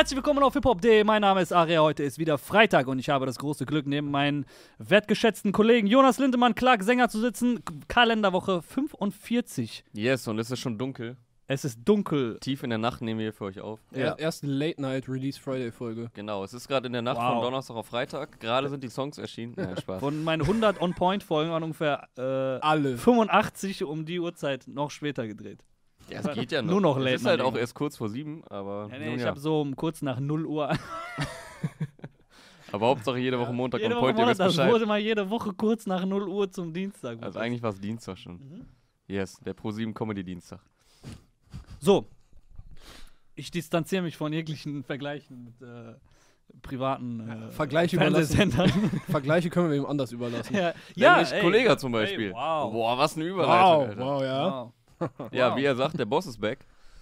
Herzlich willkommen auf hiphop.de. Mein Name ist Aria. Heute ist wieder Freitag und ich habe das große Glück, neben meinen wertgeschätzten Kollegen Jonas Lindemann, Clark Sänger zu sitzen. Kalenderwoche 45. Yes, und es ist schon dunkel. Es ist dunkel. Tief in der Nacht nehmen wir für euch auf. Ja. Erste Late Night Release Friday Folge. Genau, es ist gerade in der Nacht Wow. von Donnerstag auf Freitag. Gerade sind die Songs erschienen. Nein, Spaß. Von meinen 100 On-Point-Folgen waren ungefähr äh, Alle. 85 um die Uhrzeit noch später gedreht. Ja, es geht ja noch. Nur noch Es Late ist halt auch erst kurz vor sieben, aber. Ja, nee, nun ich ja. habe so um kurz nach 0 Uhr. aber Hauptsache jede Woche Montag jede und Woche Point, ihr wisst das wurde mal jede Woche kurz nach 0 Uhr zum Dienstag. Also eigentlich war es Dienstag schon. Mhm. Yes, der Pro 7 Comedy Dienstag. So. Ich distanziere mich von jeglichen Vergleichen mit äh, privaten äh, Vergleiche überlassen. Fernsehsendern. Vergleiche können wir wem anders überlassen. ja, Nämlich ey. Kollega zum Beispiel. Ey, wow. Boah, was eine Überleitung. Alter. wow, ja. Wow. Ja, Wow. wie er sagt, der Boss ist back.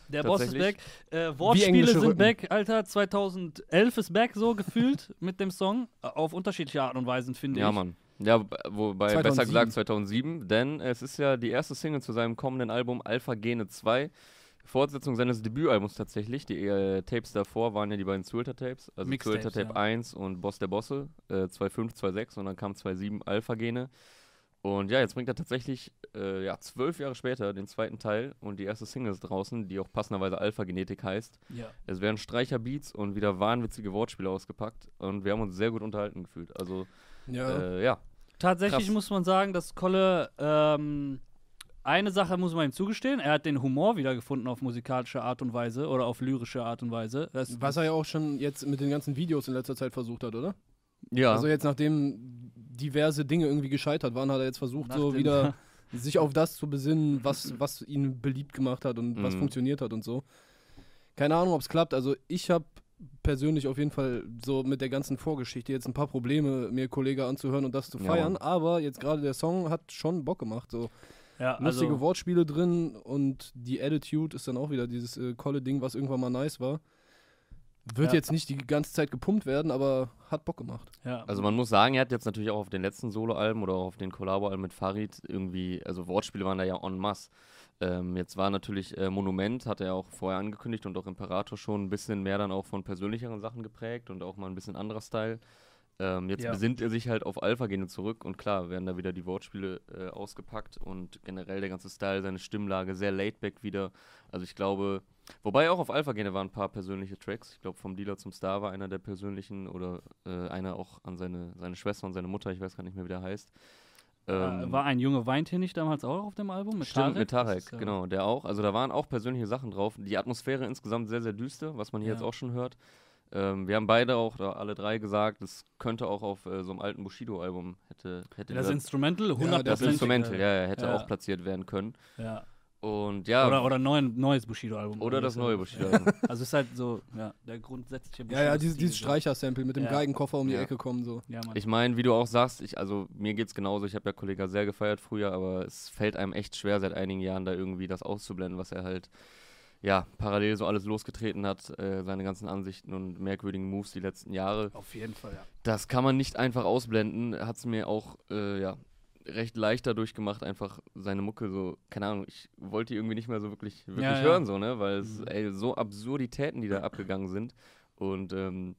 Der Boss ist back. Äh, Wortspiele sind Rücken. back, Alter. 2011 ist back, so gefühlt mit dem Song. Auf unterschiedliche Art und Weisen, finde Ja, ich. Mann. Ja, wobei besser 2007. gesagt 2007, denn es ist ja die erste Single zu seinem kommenden Album Alpha Gene 2. Fortsetzung seines Debütalbums tatsächlich. Die äh, Tapes davor waren ja die beiden Zuelter Tapes, also Zuelter Tape ja. 1 und Boss der Bosse, äh, 2.5, 2.6 und dann kam 2.7 Alpha Gene. Und ja, jetzt bringt er tatsächlich äh, ja, zwölf Jahre später den zweiten Teil und die erste Single ist draußen, die auch passenderweise Alpha Genetik heißt. Ja. Es werden Streicherbeats und wieder wahnwitzige Wortspiele ausgepackt und wir haben uns sehr gut unterhalten gefühlt. Also, Ja. äh, ja. Tatsächlich Krass. muss man sagen, dass Kolle ähm, eine Sache muss man ihm zugestehen. Er hat den Humor wiedergefunden auf musikalische Art und Weise oder auf lyrische Art und Weise. Das, Was er ja auch schon jetzt mit den ganzen Videos in letzter Zeit versucht hat, oder? Ja. Also jetzt nachdem diverse Dinge irgendwie gescheitert waren, hat er jetzt versucht, Nach so wieder sich auf das zu besinnen, was, was ihn beliebt gemacht hat und was Mhm. funktioniert hat und so. Keine Ahnung, ob es klappt. Also ich habe persönlich auf jeden Fall so mit der ganzen Vorgeschichte jetzt ein paar Probleme, mir Kollege anzuhören und das zu Ja, feiern. Mann. aber jetzt gerade der Song hat schon Bock gemacht. So ja, lustige also, Wortspiele drin und die Attitude ist dann auch wieder dieses äh, Kolle-Ding, was irgendwann mal nice war. Wird Ja. jetzt nicht die ganze Zeit gepumpt werden, aber hat Bock gemacht. ja. Also man muss sagen, er hat jetzt natürlich auch auf den letzten Soloalben oder auch auf den Collabo-Alben mit Farid irgendwie, also Wortspiele waren da ja en masse. Ähm, jetzt war natürlich äh, Monument, hat er auch vorher angekündigt und auch Imperator schon ein bisschen mehr dann auch von persönlicheren Sachen geprägt und auch mal ein bisschen anderer Style. Ähm, jetzt Ja. besinnt er sich halt auf Alpha-Gene zurück und klar werden da wieder die Wortspiele äh, ausgepackt und generell der ganze Style, seine Stimmlage, sehr laidback wieder. Also ich glaube, wobei auch auf Alpha-Gene waren ein paar persönliche Tracks. Ich glaube, vom Dealer zum Star war einer der persönlichen oder äh, einer auch an seine, seine Schwester und seine Mutter, ich weiß gar nicht mehr, wie der heißt. äh, Ähm, war ein Junge weint hier nicht damals auch auf dem Album? Mit Stimmt, mit Das Tarek, ist, ja- genau, der auch. Also da waren auch persönliche Sachen drauf. Die Atmosphäre insgesamt sehr, sehr düster, was man hier Ja. jetzt auch schon hört. Ähm, wir haben beide auch, oder alle drei gesagt, es könnte auch auf äh, so einem alten Bushido-Album hätte, hätte Das Instrumental, 100 das das Instrumental, ja, ja, hätte ja. auch platziert werden können. ja. Und ja, Oder, oder neuen, neues Bushido-Album. oder das ja- neue Bushido-Album. Also ist halt so, ja, der grundsätzliche Ja, ja, dieses, dieses. Streicher-Sample mit dem Ja. Geigenkoffer um die Ja. Ecke kommen, so. Ja, Mann. Ich meine, wie du auch sagst, ich, also mir geht's genauso. Ich habe ja Kollega sehr gefeiert früher, aber es fällt einem echt schwer, seit einigen Jahren da irgendwie das auszublenden, was er halt ja parallel so alles losgetreten hat, äh, seine ganzen Ansichten und merkwürdigen Moves die letzten Jahre. Auf jeden Fall, ja. Das kann man nicht einfach ausblenden. Hat es mir auch äh, ja recht leicht dadurch gemacht, einfach seine Mucke so, keine Ahnung, ich wollte die irgendwie nicht mehr so wirklich, wirklich Ja, ja. hören, so, ne? Weil es, Mhm. ey, so Absurditäten, die da abgegangen sind. Und ähm,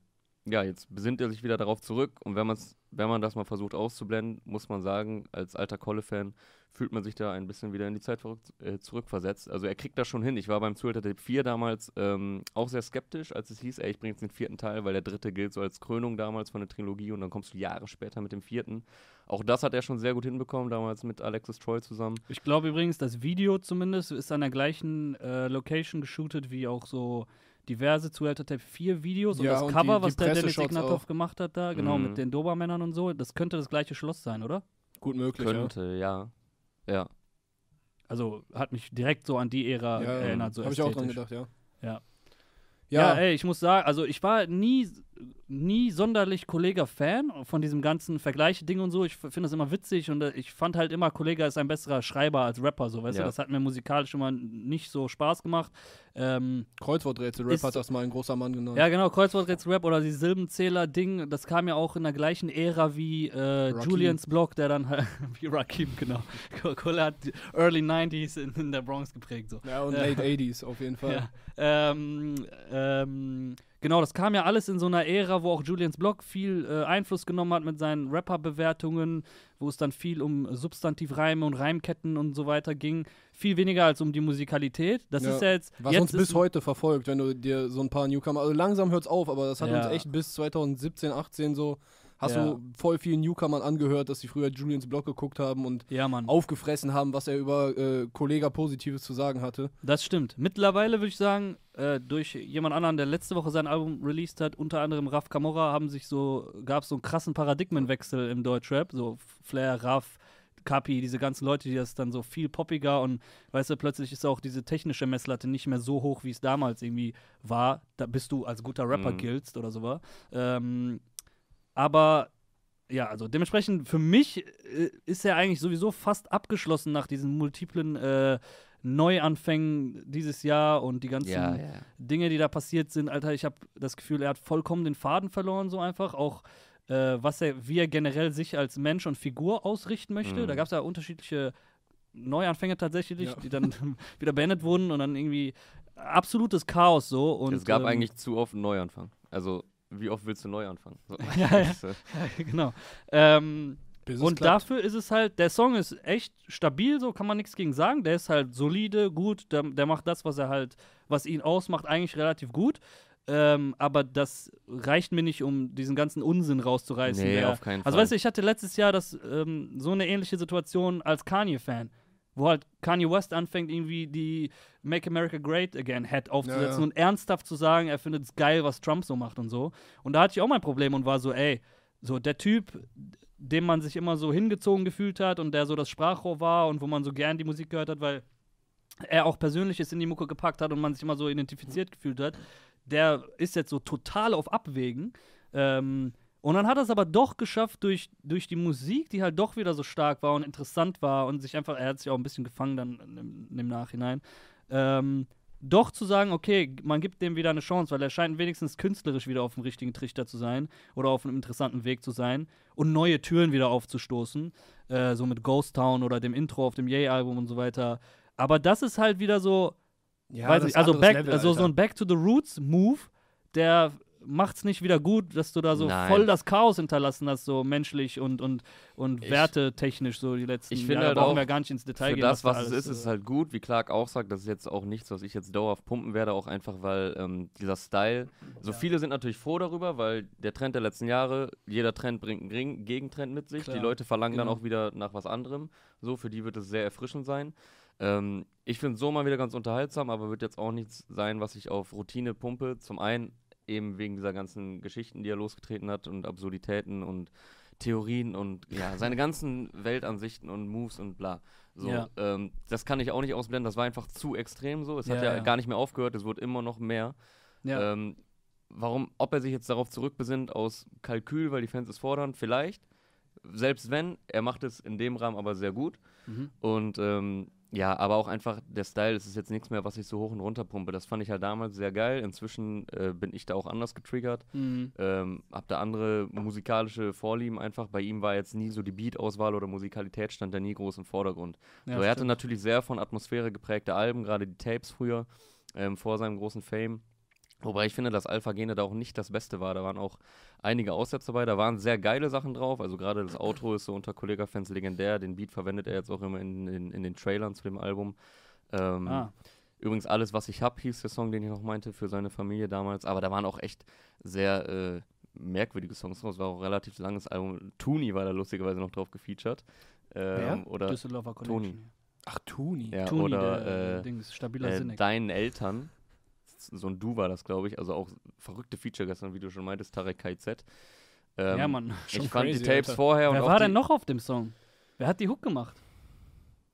ja, jetzt besinnt er sich wieder darauf zurück und wenn, man's, wenn man das mal versucht auszublenden, muss man sagen, als alter Kolle-Fan fühlt man sich da ein bisschen wieder in die Zeit verrückt, äh, zurückversetzt. Also er kriegt das schon hin. Ich war beim Zuhälter Tape 4 damals ähm, auch sehr skeptisch, als es hieß, ey, ich bringe jetzt den vierten Teil, weil der dritte gilt so als Krönung damals von der Trilogie und dann kommst du Jahre später mit dem vierten. Auch das hat er schon sehr gut hinbekommen, damals mit Alexis Troy zusammen. Ich glaube übrigens, das Video zumindest ist an der gleichen äh, Location geshootet wie auch so diverse Zuhälter Tape 4 Videos und Ja, das und Cover, die- was die der Dennis Ignatov auch. gemacht hat da, genau, Mhm. mit den Dobermännern und so, das könnte das gleiche Schloss sein, oder? Gut möglich, ja. Könnte, ja. Ja. Also hat mich direkt so an die Ära Ja, erinnert, so Habe ich auch dran gedacht, ja. Ja. Ja, Ja, ey, ich muss sagen, also ich war nie, nie sonderlich Kollega-Fan von diesem ganzen Vergleiche-Ding und so. Ich finde das immer witzig und äh, ich fand halt immer, Kollega ist ein besserer Schreiber als Rapper, so, weißt Ja. du? Das hat mir musikalisch immer nicht so Spaß gemacht. Ähm, Kreuzworträtsel-Rap hat das mal ein großer Mann genannt. ja, genau, Kreuzworträtsel-Rap oder die Silbenzähler-Ding, das kam ja auch in der gleichen Ära wie äh. Julians Blog, der dann halt, wie Rakim, genau. Kolle hat die Early 90s in, in der Bronx geprägt, so. Ja, und Ja. Late 80s auf jeden Fall. Ja. Ähm, ähm, genau, das kam ja alles in so einer Ära, wo auch Julians Blog viel äh, Einfluss genommen hat mit seinen Rapper-Bewertungen, wo es dann viel um Substantivreime und Reimketten und so weiter ging. Viel weniger als um die Musikalität. Das Ja. ist ja jetzt. Was jetzt uns bis heute verfolgt, wenn du dir so ein paar Newcomer, also langsam hört's auf, aber das hat uns Ja. echt bis 2017, 18 so, hast Ja. du voll vielen Newcomern angehört, dass sie früher Julians Blog geguckt haben und Ja, Mann. aufgefressen haben, was er über äh, Kollega Positives zu sagen hatte. Das stimmt. Mittlerweile würde ich sagen, äh, durch jemand anderen, der letzte Woche sein Album released hat, unter anderem Raf Camorra, haben sich so, gab es so einen krassen Paradigmenwechsel im Deutschrap. So Flair, Raf, Kapi, diese ganzen Leute, die das dann so viel poppiger und weißt du, plötzlich ist auch diese technische Messlatte nicht mehr so hoch, wie es damals irgendwie war, da bist du als guter Rapper Mhm. giltst oder so war. Ähm, aber ja, also dementsprechend für mich äh, ist er eigentlich sowieso fast abgeschlossen nach diesen multiplen äh, Neuanfängen dieses Jahr und die ganzen Ja, ja. Dinge, die da passiert sind. Alter, ich habe das Gefühl, er hat vollkommen den Faden verloren, so einfach. Auch äh, was er, wie er generell sich als Mensch und Figur ausrichten möchte. Mhm. Da gab es ja unterschiedliche Neuanfänge tatsächlich, Ja. die dann wieder beendet wurden und dann irgendwie absolutes Chaos so. Und, es gab ähm, eigentlich zu oft einen Neuanfang. Also, wie oft willst du neu anfangen? So. Ja, ja. Äh, genau. Ähm, und klappt. dafür ist es halt, der Song ist echt stabil, so kann man nichts gegen sagen. Der ist halt solide, gut, der, der macht das, was er halt, was ihn ausmacht, eigentlich relativ gut. Ähm, aber das reicht mir nicht, um diesen ganzen Unsinn rauszureißen. Nee, der, auf keinen Also Fall. weißt du, ich hatte letztes Jahr das, ähm, so eine ähnliche Situation als Kanye-Fan. Wo halt Kanye West anfängt, irgendwie die Make America Great Again Head aufzusetzen Ja, ja. und ernsthaft zu sagen, er findet es geil, was Trump so macht und so. Und da hatte ich auch mein Problem und war so, ey, so der Typ, dem man sich immer so hingezogen gefühlt hat und der so das Sprachrohr war und wo man so gern die Musik gehört hat, weil er auch Persönliches in die Mucke gepackt hat und man sich immer so identifiziert gefühlt hat, der ist jetzt so total auf Abwägen. Ähm, und dann hat er es aber doch geschafft, durch, durch die Musik, die halt doch wieder so stark war und interessant war und sich einfach, er hat sich auch ein bisschen gefangen dann im, im Nachhinein, ähm, doch zu sagen, okay, man gibt dem wieder eine Chance, weil er scheint wenigstens künstlerisch wieder auf dem richtigen Trichter zu sein oder auf einem interessanten Weg zu sein und neue Türen wieder aufzustoßen, äh, so mit Ghost Town oder dem Intro auf dem Yay-Album und so weiter. Aber das ist halt wieder so, Ja, weiß ich, also, back, Level, also so ein Back to the Roots Move, der macht's nicht wieder gut, dass du da so Nein. voll das Chaos hinterlassen hast, so menschlich und, und, und Ich- wertetechnisch so die letzten ich finde Jahre. halt brauchen auch, wir gar nicht ins Detail Für gehen. das, da was es ist, ist halt gut. Wie Clark auch sagt, das ist jetzt auch nichts, was ich jetzt dauerhaft pumpen werde, auch einfach, weil ähm, dieser Style, so viele sind natürlich froh darüber, weil der Trend der letzten Jahre, jeder Trend bringt einen Gegen- Gegentrend mit sich. Klar, Die Leute verlangen dann genau. auch wieder nach was anderem. So, für die wird es sehr erfrischend sein. Ähm, ich finde es so mal wieder ganz unterhaltsam, aber wird jetzt auch nichts sein, was ich auf Routine pumpe. Zum einen eben wegen dieser ganzen Geschichten, die er losgetreten hat und Absurditäten und Theorien und ja, seine ganzen Weltansichten und Moves und bla. So, Ja. ähm, das kann ich auch nicht ausblenden, das war einfach zu extrem so. Es hat Ja, ja, ja. gar nicht mehr aufgehört, es wurde immer noch mehr. ja. Ähm, warum, ob er sich jetzt darauf zurückbesinnt aus Kalkül, weil die Fans es fordern, vielleicht. Selbst wenn, er macht es in dem Rahmen aber sehr gut. Mhm. Und ähm, ja, aber auch einfach der Style, das ist jetzt nichts mehr, was ich so hoch und runter pumpe. Das fand ich halt damals sehr geil. Inzwischen äh, bin ich da auch anders getriggert. Mhm. Ähm, hab da andere musikalische Vorlieben einfach. Bei ihm war jetzt nie so die Beat-Auswahl oder Musikalität stand da nie groß im Vordergrund. Ja, so, er hatte natürlich sehr von Atmosphäre geprägte Alben, gerade die Tapes früher, ähm, vor seinem großen Fame. Wobei ich finde, dass Alpha Gene da auch nicht das Beste war. Da waren auch einige Aussätze dabei. Da waren sehr geile Sachen drauf. Also gerade das Outro ist so unter Kollega-Fans legendär. Den Beat verwendet er jetzt auch immer in, in, in den Trailern zu dem Album. Ähm, Ah. Übrigens, alles, was ich hab, hieß der Song, den ich noch meinte, für seine Familie damals. Aber da waren auch echt sehr äh, merkwürdige Songs drauf. Es war auch ein relativ langes Album. Tooney war da lustigerweise noch drauf gefeatured. Ähm, oder Düsseldorfer Toni. Connection. Ach, Tuni. ja, Toni, oder der äh, Dings, stabiler äh, Sinne. deinen Eltern. So ein Du war das, glaube ich. Also auch verrückte Feature gestern, wie du schon meintest, Tarek KZ. Ähm, ja, Mann. Schon Ich fand crazy, die Tapes Alter. vorher und Wer auch war denn noch auf dem Song? Wer hat die Hook gemacht?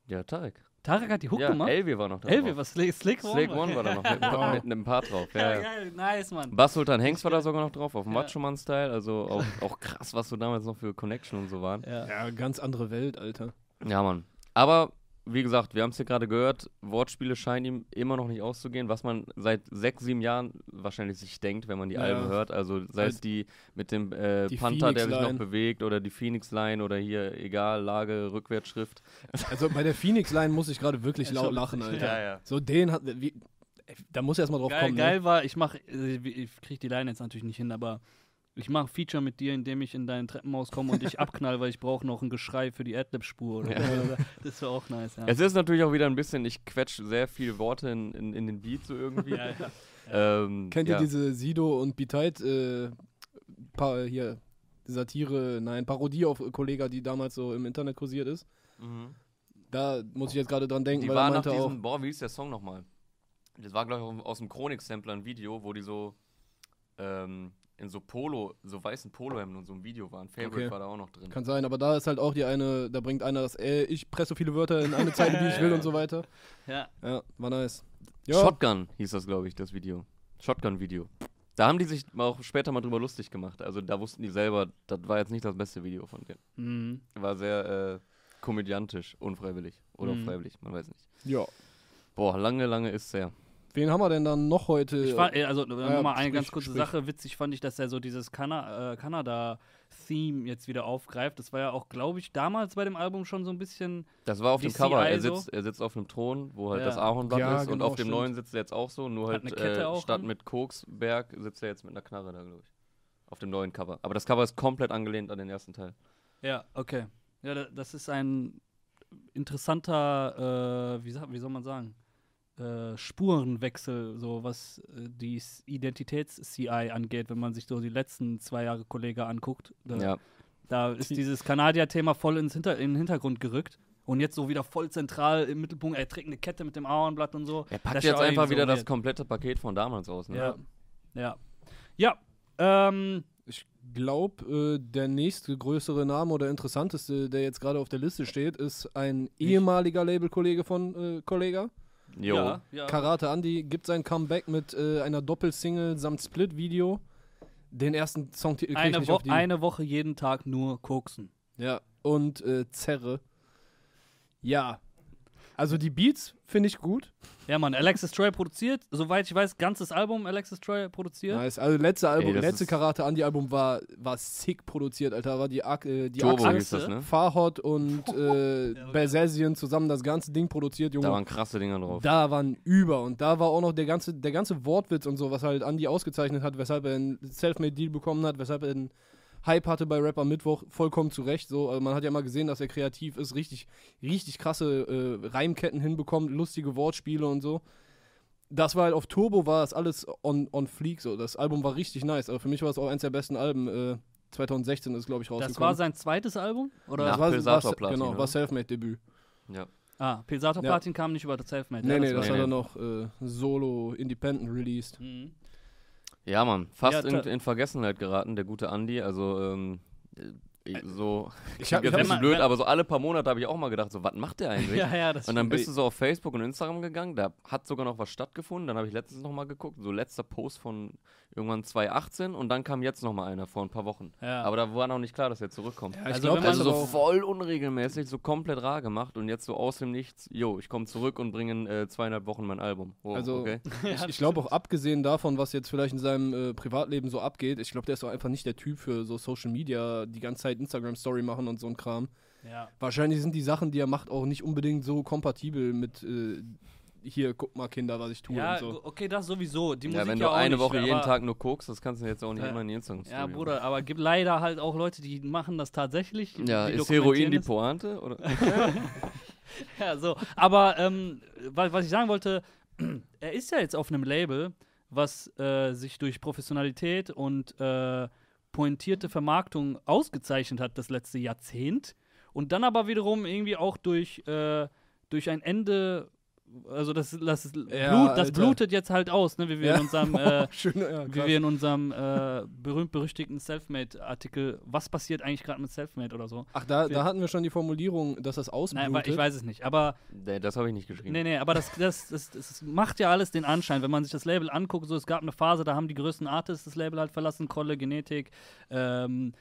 Ja, Tarek. Tarek hat die Hook ja, gemacht? Elvi war noch da Elvi, was Slick, Slick One? Slick One war da noch mit, Wow. mit einem Part drauf. Ja, Ja, geil, nice, Mann. Bass Sultan Hengst war da sogar noch drauf, auf dem Ja. Macho Man Style. Also auch, auch krass, was so damals noch für Connection und so waren. Ja. Ja, ganz andere Welt, Alter. Ja, Mann. Aber wie gesagt, wir haben es hier gerade gehört, Wortspiele scheinen ihm immer noch nicht auszugehen, was man seit sechs, sieben Jahren wahrscheinlich sich denkt, wenn man die Ja. Alben hört. Also sei es die mit dem äh, die Panther, der sich noch bewegt, oder die Phoenix-Line oder hier, egal, Lage, Rückwärtsschrift. Also bei der Phoenix-Line muss ich gerade wirklich Ja, laut lachen, Alter. Ja, ja. So den hat. Wie, Da muss erstmal drauf Geil, kommen. geil war, ich mach, äh, ich krieg die Line jetzt natürlich nicht hin, aber ich mache Feature mit dir, indem ich in dein Treppenhaus komme und dich abknall, weil ich brauche noch ein Geschrei für die Adlib-Spur. oder Ja. Das wäre auch nice, ja. Es ist natürlich auch wieder ein bisschen, ich quetsch sehr viele Worte in, in, in den Beat so irgendwie. ja, ja. Ähm, Kennt ja. ihr diese Sido und Biteit äh, pa hier Satire, nein, Parodie auf Kollega, die damals so im Internet kursiert ist? Mhm. Da muss ich jetzt gerade dran denken, Die weil war nach meinte auch, diesem, boah, wie ist der Song nochmal? Das war, glaube ich, aus dem Chronik-Sampler ein Video, wo die so ähm, in so Polo, so weißen Polohemden und so ein Video waren. Favorite Okay. war da auch noch drin. kann sein, aber da ist halt auch die eine, da bringt einer das, ey, ich presse so viele Wörter in eine Zeile, wie ich will und so weiter. ja. Ja, war nice. Ja, Shotgun hieß das, glaube ich, das Video. Shotgun-Video. Da haben die sich auch später mal drüber lustig gemacht. Also da wussten die selber, das war jetzt nicht das beste Video von denen. Mhm. War sehr äh, komödiantisch, unfreiwillig. Oder Mhm. freiwillig, man weiß nicht. ja. Boah, lange, lange ist her. Wen haben wir denn dann noch heute? Ich fand, äh, also ja, nochmal eine sprich, ganz kurze sprich. Sache. Witzig fand ich, dass er so dieses Kana äh, Kanada-Theme jetzt wieder aufgreift. Das war ja auch, glaube ich, damals bei dem Album schon so ein bisschen. Das war auf dem Cover. Er sitzt, er sitzt auf einem Thron, wo halt Ja. das Ahornblatt Ja, ist. und genau, auf dem stimmt. neuen sitzt er jetzt auch so. Nur Hat halt eine Kette äh, auch statt an? mit Koksberg sitzt er jetzt mit einer Knarre da, glaube ich. Auf dem neuen Cover. Aber das Cover ist komplett angelehnt an den ersten Teil. Ja, okay. Ja, da- das ist ein interessanter, äh, wie, wie soll man sagen, äh, Spurenwechsel, so was äh, die Identitäts-CI angeht, wenn man sich so die letzten zwei Jahre Kollege anguckt. Da, Ja. da ist Die- dieses Kanadier-Thema voll ins Hinter in den Hintergrund gerückt. Und jetzt so wieder voll zentral im Mittelpunkt. Er trägt eine Kette mit dem Ahornblatt und so. Er Das packt ist jetzt einfach wieder so das komplette Paket von damals aus. Ne? Ja. Ja. Ja. Ähm, Ich glaube, äh, der nächste größere Name oder interessanteste, der jetzt gerade auf der Liste steht, ist ein ehemaliger Labelkollege von äh, Kollega. Jo. ja, ja. Karate Andy gibt sein Comeback mit äh, einer Doppelsingle samt Split-Video. Den ersten Songtitel krieg ich Eine, nicht Wo auf die. eine Woche jeden Tag nur koksen. Ja, und äh, Zerre. Ja. Also die Beats finde ich gut. Ja, Mann, Alexis Troy produziert, soweit ich weiß, ganzes Album Alexis Troy produziert. Nice. Also letzte Album, Ey, letzte Karate Andy Album war, war sick produziert, Alter. War die, Ak äh, die Turbo Achse, das, ne? Farhot und äh, Bersesian zusammen das ganze Ding produziert, Junge. Da waren krasse Dinger drauf. Da waren über und da war auch noch der ganze, der ganze Wortwitz und so, was halt Andy ausgezeichnet hat, weshalb er einen Selfmade-Deal bekommen hat, weshalb er einen Hype hatte bei Rapper Mittwoch, vollkommen zu Recht. So, also man hat ja mal gesehen, dass er kreativ ist, richtig, richtig krasse äh, Reimketten hinbekommt, lustige Wortspiele und so. Das war halt auf Turbo, war das alles on, on fleek so. Das Album war richtig nice, aber für mich war es auch eins der besten Alben. Äh, 2016 ist, glaube ich, rausgekommen. das war sein zweites Album? Oder? Nach das war, Pilsator war, Platin, Genau, oder? war Selfmade-Debüt. Ja. Ah, Pilsator Ja. Platin kam nicht über das Selfmade. Nee, ja, nee, das war- Nee, hat er nee. noch äh, solo, independent released. Mhm. Ja, Mann. Fast Ja, in, in Vergessenheit geraten, der gute Andi. Also, ähm, äh, so. Ich hab- jetzt ein bisschen blöd, aber so alle paar Monate habe ich auch mal gedacht, so, was macht der eigentlich? Ja, ja, das Und dann bist du so auf Facebook und Instagram gegangen, da hat sogar noch was stattgefunden. Dann habe ich letztens noch mal geguckt, so letzter Post von irgendwann 2018 und dann kam jetzt noch mal einer vor ein paar Wochen. Ja. Aber da war noch nicht klar, dass er zurückkommt. Ja, Also das Also so voll unregelmäßig, so komplett rar gemacht und jetzt so aus dem Nichts, jo, ich komme zurück und bringe in äh, zweieinhalb Wochen mein Album. Oh, Also- okay. Ich, ich glaube auch abgesehen davon, was jetzt vielleicht in seinem äh, Privatleben so abgeht, ich glaube, der ist auch einfach nicht der Typ für so Social Media, die ganze Zeit Instagram Story machen und so ein Kram. ja. Wahrscheinlich sind die Sachen, die er macht, auch nicht unbedingt so kompatibel mit äh, hier, guck mal Kinder, was ich tue ja, und so. okay, das sowieso. Die Ja, Musik wenn ja du auch eine nicht, Woche jeden Tag nur guckst, das kannst du jetzt auch nicht Ja. immer in die instagram Ja, Bruder, aber gibt leider halt auch Leute, die machen das tatsächlich. Ja, ist Heroin die. Pointe? Oder? Ja, so. Aber ähm, was, was ich sagen wollte, er ist ja jetzt auf einem Label, was äh, sich durch Professionalität und äh, pointierte Vermarktung ausgezeichnet hat das letzte Jahrzehnt. Und dann aber wiederum irgendwie auch durch, äh, durch ein Ende, also das, das, Blut, Ja, das blutet jetzt halt aus, ne, wie wir Ja. in unserem äh, Schön, ja, wie wir in unserem äh, berühmt-berüchtigten Selfmade-Artikel, was passiert eigentlich gerade mit Selfmade oder so? Ach, da, wir- da hatten wir schon die Formulierung, dass das ausblutet. Nein, aber ich weiß es nicht. Aber Nee, das habe ich nicht geschrieben. Nee, nee, aber das, das, das, das macht ja alles den Anschein, wenn man sich das Label anguckt. So, es gab eine Phase, da haben die größten Artists das Label halt verlassen, Kolle, Genetik, ähm,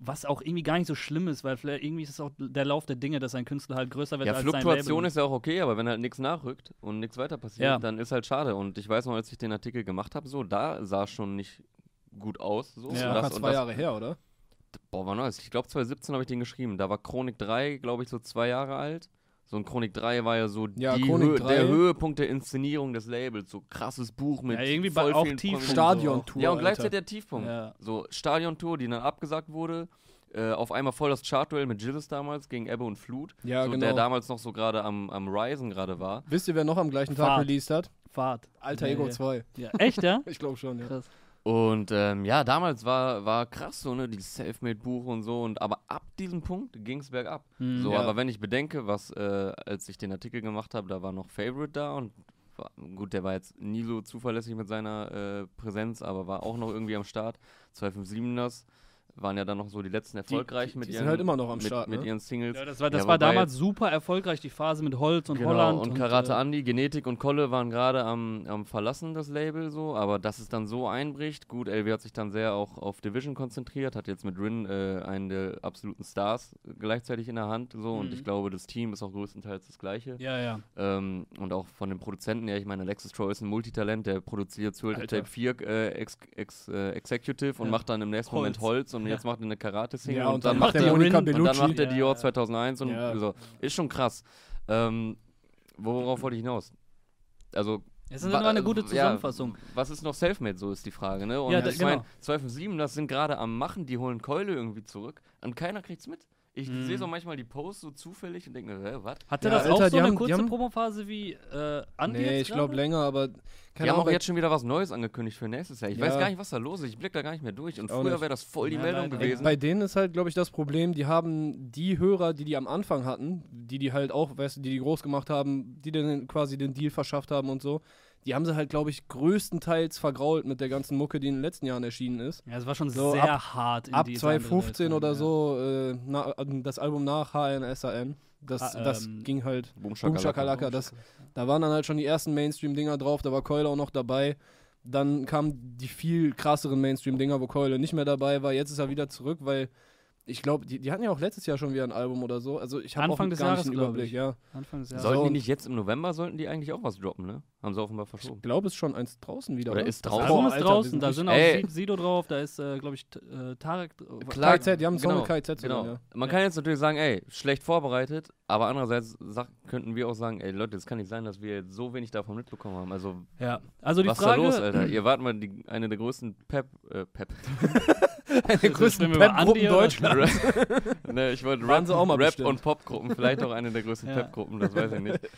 was auch irgendwie gar nicht so schlimm ist, weil vielleicht irgendwie ist es auch der Lauf der Dinge, dass ein Künstler halt größer wird Ja, als Fluktuation ist ja auch okay, aber wenn halt nichts nachrückt und nichts weiter passiert, Ja. dann ist halt schade. Und ich weiß noch, als ich den Artikel gemacht habe, so, da sah es schon nicht gut aus. So. Ja. Und Locker das, und zwei das, Jahre her, oder? Boah, war nice. Ich glaube, 2017 habe ich den geschrieben. Da war Chronik 3, glaube ich, so zwei Jahre alt. So ein Chronik 3 war ja so Ja, die Hö 3. der Höhepunkt der Inszenierung des Labels. So krasses Buch mit Ja, irgendwie voll auch. Prominenten. Stadion-Tour. Ja, und Alter. gleichzeitig der Tiefpunkt. Ja. So, Stadiontour, die dann abgesagt wurde. Äh, auf einmal voll das Chartduell mit Jizzes damals gegen Ebbe und Flut. Ja, so, genau. Der damals noch so gerade am, am Risen gerade war. Wisst ihr, wer noch am gleichen Tag Fahrt. released hat? Fahrt. Alter Nee. Ego 2. Ja. Echt, ja? Ich glaube schon, ja. Krass. Und ähm, ja, damals war, war krass so, ne, die Selfmade-Buche und so. Und aber ab diesem Punkt ging es bergab. Hm. So, Ja. aber wenn ich bedenke, was, äh, als ich den Artikel gemacht habe, da war noch Favorite da und war, gut, der war jetzt nie so zuverlässig mit seiner äh, Präsenz, aber war auch noch irgendwie am Start. 257ers waren ja dann noch so die letzten erfolgreichen mit die ihren sind halt immer noch am mit, Start, mit ne? ihren Singles. Ja, das war, das Ja, war damals super erfolgreich, die Phase mit Holz und Genau, Holland. und Karate äh, Andi, Genetik und Kolle waren gerade am, am Verlassen das Label so, aber dass es dann so einbricht, gut, LW hat sich dann sehr auch auf Division konzentriert, hat jetzt mit Rin äh, einen der absoluten Stars gleichzeitig in der Hand so und Mhm. ich glaube, das Team ist auch größtenteils das gleiche. Ja, ja. Ähm, und auch von den Produzenten her, ich meine, Alexis Troy ist ein Multitalent, der produziert zu Alter. Tape 4 äh, ex, ex, äh, Executive und Ja. macht dann im nächsten Moment Holz. Holz und Ja. jetzt macht er eine Karate-Single Ja, und, und dann dann macht er Monika Rin- und dann macht er Ja. Dior 2001 und Ja. so. Ist schon krass. Ähm, worauf wollte ich hinaus? Also, Es ist immer eine gute ja, Zusammenfassung. was ist noch Selfmade, so ist die Frage, ne? Und Ja, ich da- meine, genau. 257, das sind gerade am Machen, die holen Keule irgendwie zurück und keiner kriegt's mit. Ich Mhm. sehe so manchmal die Posts so zufällig und denke mir, hä, was? Hatte Ja, das Alter, auch so die eine haben- kurze haben- Promophase wie äh, Andi Nee, jetzt ich glaube länger, aber Die haben auch jetzt schon wieder was Neues angekündigt für nächstes Jahr. Ich Ja. weiß gar nicht, was da los ist. Ich blick da gar nicht mehr durch. Und früher wäre das voll die Ja, Meldung leider. gewesen. Bei denen ist halt, glaube ich, das Problem, die haben die Hörer, die die am Anfang hatten, die die halt auch, weißt du, die die groß gemacht haben, die denen quasi den Deal verschafft haben und so, die haben sie halt, glaube ich, größtenteils vergrault mit der ganzen Mucke, die in den letzten Jahren erschienen ist. Ja, es war schon So, sehr hart. In Ab diese andere 2015 Welt oder rein, so, äh, na, das Album nach HNSAN, das, Ah, das ähm, ging halt Boom Boom Shakalaka, das, da waren dann halt schon die ersten Mainstream-Dinger drauf, da war Keule auch noch dabei. Dann kamen die viel krasseren Mainstream-Dinger, wo Keule nicht mehr dabei war. Jetzt ist er wieder zurück, weil ich glaube, die, die hatten ja auch letztes Jahr schon wieder ein Album oder so. Also ich habe auch Anfang des gar Jahres, nicht Überblick, ich. ja. Anfang des Jahres. Sollten So, die nicht jetzt im November, sollten die eigentlich auch was droppen, ne? Haben sie offenbar Ich verschoben. glaube, es ist schon eins draußen wieder. Oder oder? ist das draußen? Album Boah, ist Alter, draußen, sind da sind auch Ey. Sido drauf, da ist, äh, glaube ich, äh, Tarek. dr- Klar, die haben genau, mit KZ Genau. ja. Man kann jetzt natürlich sagen, ey, schlecht vorbereitet, aber andererseits sag, könnten wir auch sagen, ey Leute, es kann nicht sein, dass wir jetzt so wenig davon mitbekommen haben. Also, Ja, also die was Frage. ist da los, Alter? Ihr wart mal die, eine der größten Pep, äh, Pep. Eine der größten Pep-Gruppen Deutschlands. ne, ich wollte Rap, auch mal Rap bestimmt. und Popgruppen, vielleicht auch eine der größten Ja. Pep-Gruppen, das weiß ich nicht.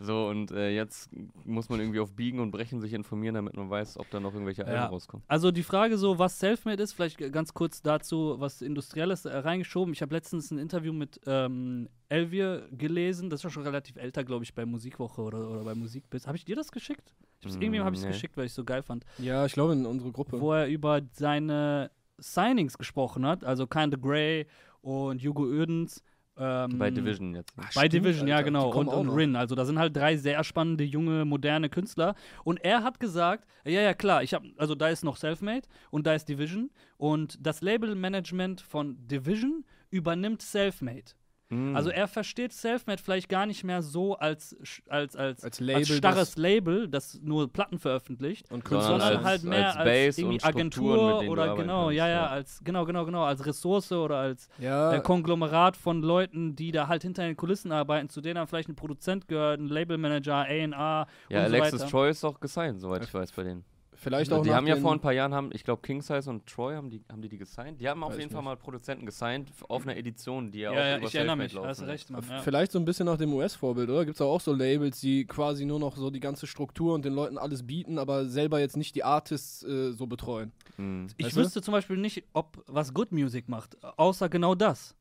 So, und äh, jetzt muss man irgendwie auf Biegen und Brechen sich informieren, damit man weiß, ob da noch irgendwelche Alben Ja. rauskommen. Also die Frage so, was Selfmade ist, vielleicht ganz kurz dazu, was Industrielles äh, reingeschoben. Ich habe letztens ein Interview mit ähm, Elvier gelesen, das ist ja schon relativ älter, glaube ich, bei Musikwoche oder, oder bei Musikbiz. Habe ich dir das geschickt? Ich hab's, Mm, irgendwem habe ich es nee. geschickt, weil ich es so geil fand. ja, ich glaube in unsere Gruppe. Wo er über seine Signings gesprochen hat, also Kinda Grey und Hugo Ödens. Ähm, Bei Division jetzt. Ach, Bei stimmt, Division, ja Alter, genau. die kommen Und, und. Rin. Also da sind halt drei sehr spannende, junge, moderne Künstler. Und er hat gesagt, ja, ja, klar, ich habe, also da ist noch Selfmade und da ist Division. Und das Labelmanagement von Division übernimmt Selfmade. Mm. Also er versteht Selfmade vielleicht gar nicht mehr so als, als, als, Als Label, starres Label, das nur Platten veröffentlicht, Und Sondern sondern als- halt mehr als als, irgendwie Agentur oder genau, ja, ja, als genau, genau, genau, als Ressource oder als ja, äh, Konglomerat von Leuten, die da halt hinter den Kulissen arbeiten, zu denen dann vielleicht ein Produzent gehört, ein Labelmanager, A&R ja, und so Alexis weiter. Troy ist auch gesigned, soweit ich weiß, bei denen. Vielleicht auch die nach haben ja vor ein paar Jahren, haben, ich glaube, King Size und Troy, haben die, haben die die gesigned? Die haben auf jeden Fall mal Produzenten gesigned auf einer Edition, die ja, Ja, ja, auch über ich erinnere mich, laufen. hast recht, Mann. Ja. Vielleicht so ein bisschen nach dem US-Vorbild, oder? Gibt es auch so Labels, die quasi nur noch so die ganze Struktur und den Leuten alles bieten, aber selber jetzt nicht die Artists äh, so betreuen. Mhm. Ich Weißt du? wüsste zum Beispiel nicht, ob was Good Music macht, außer genau das.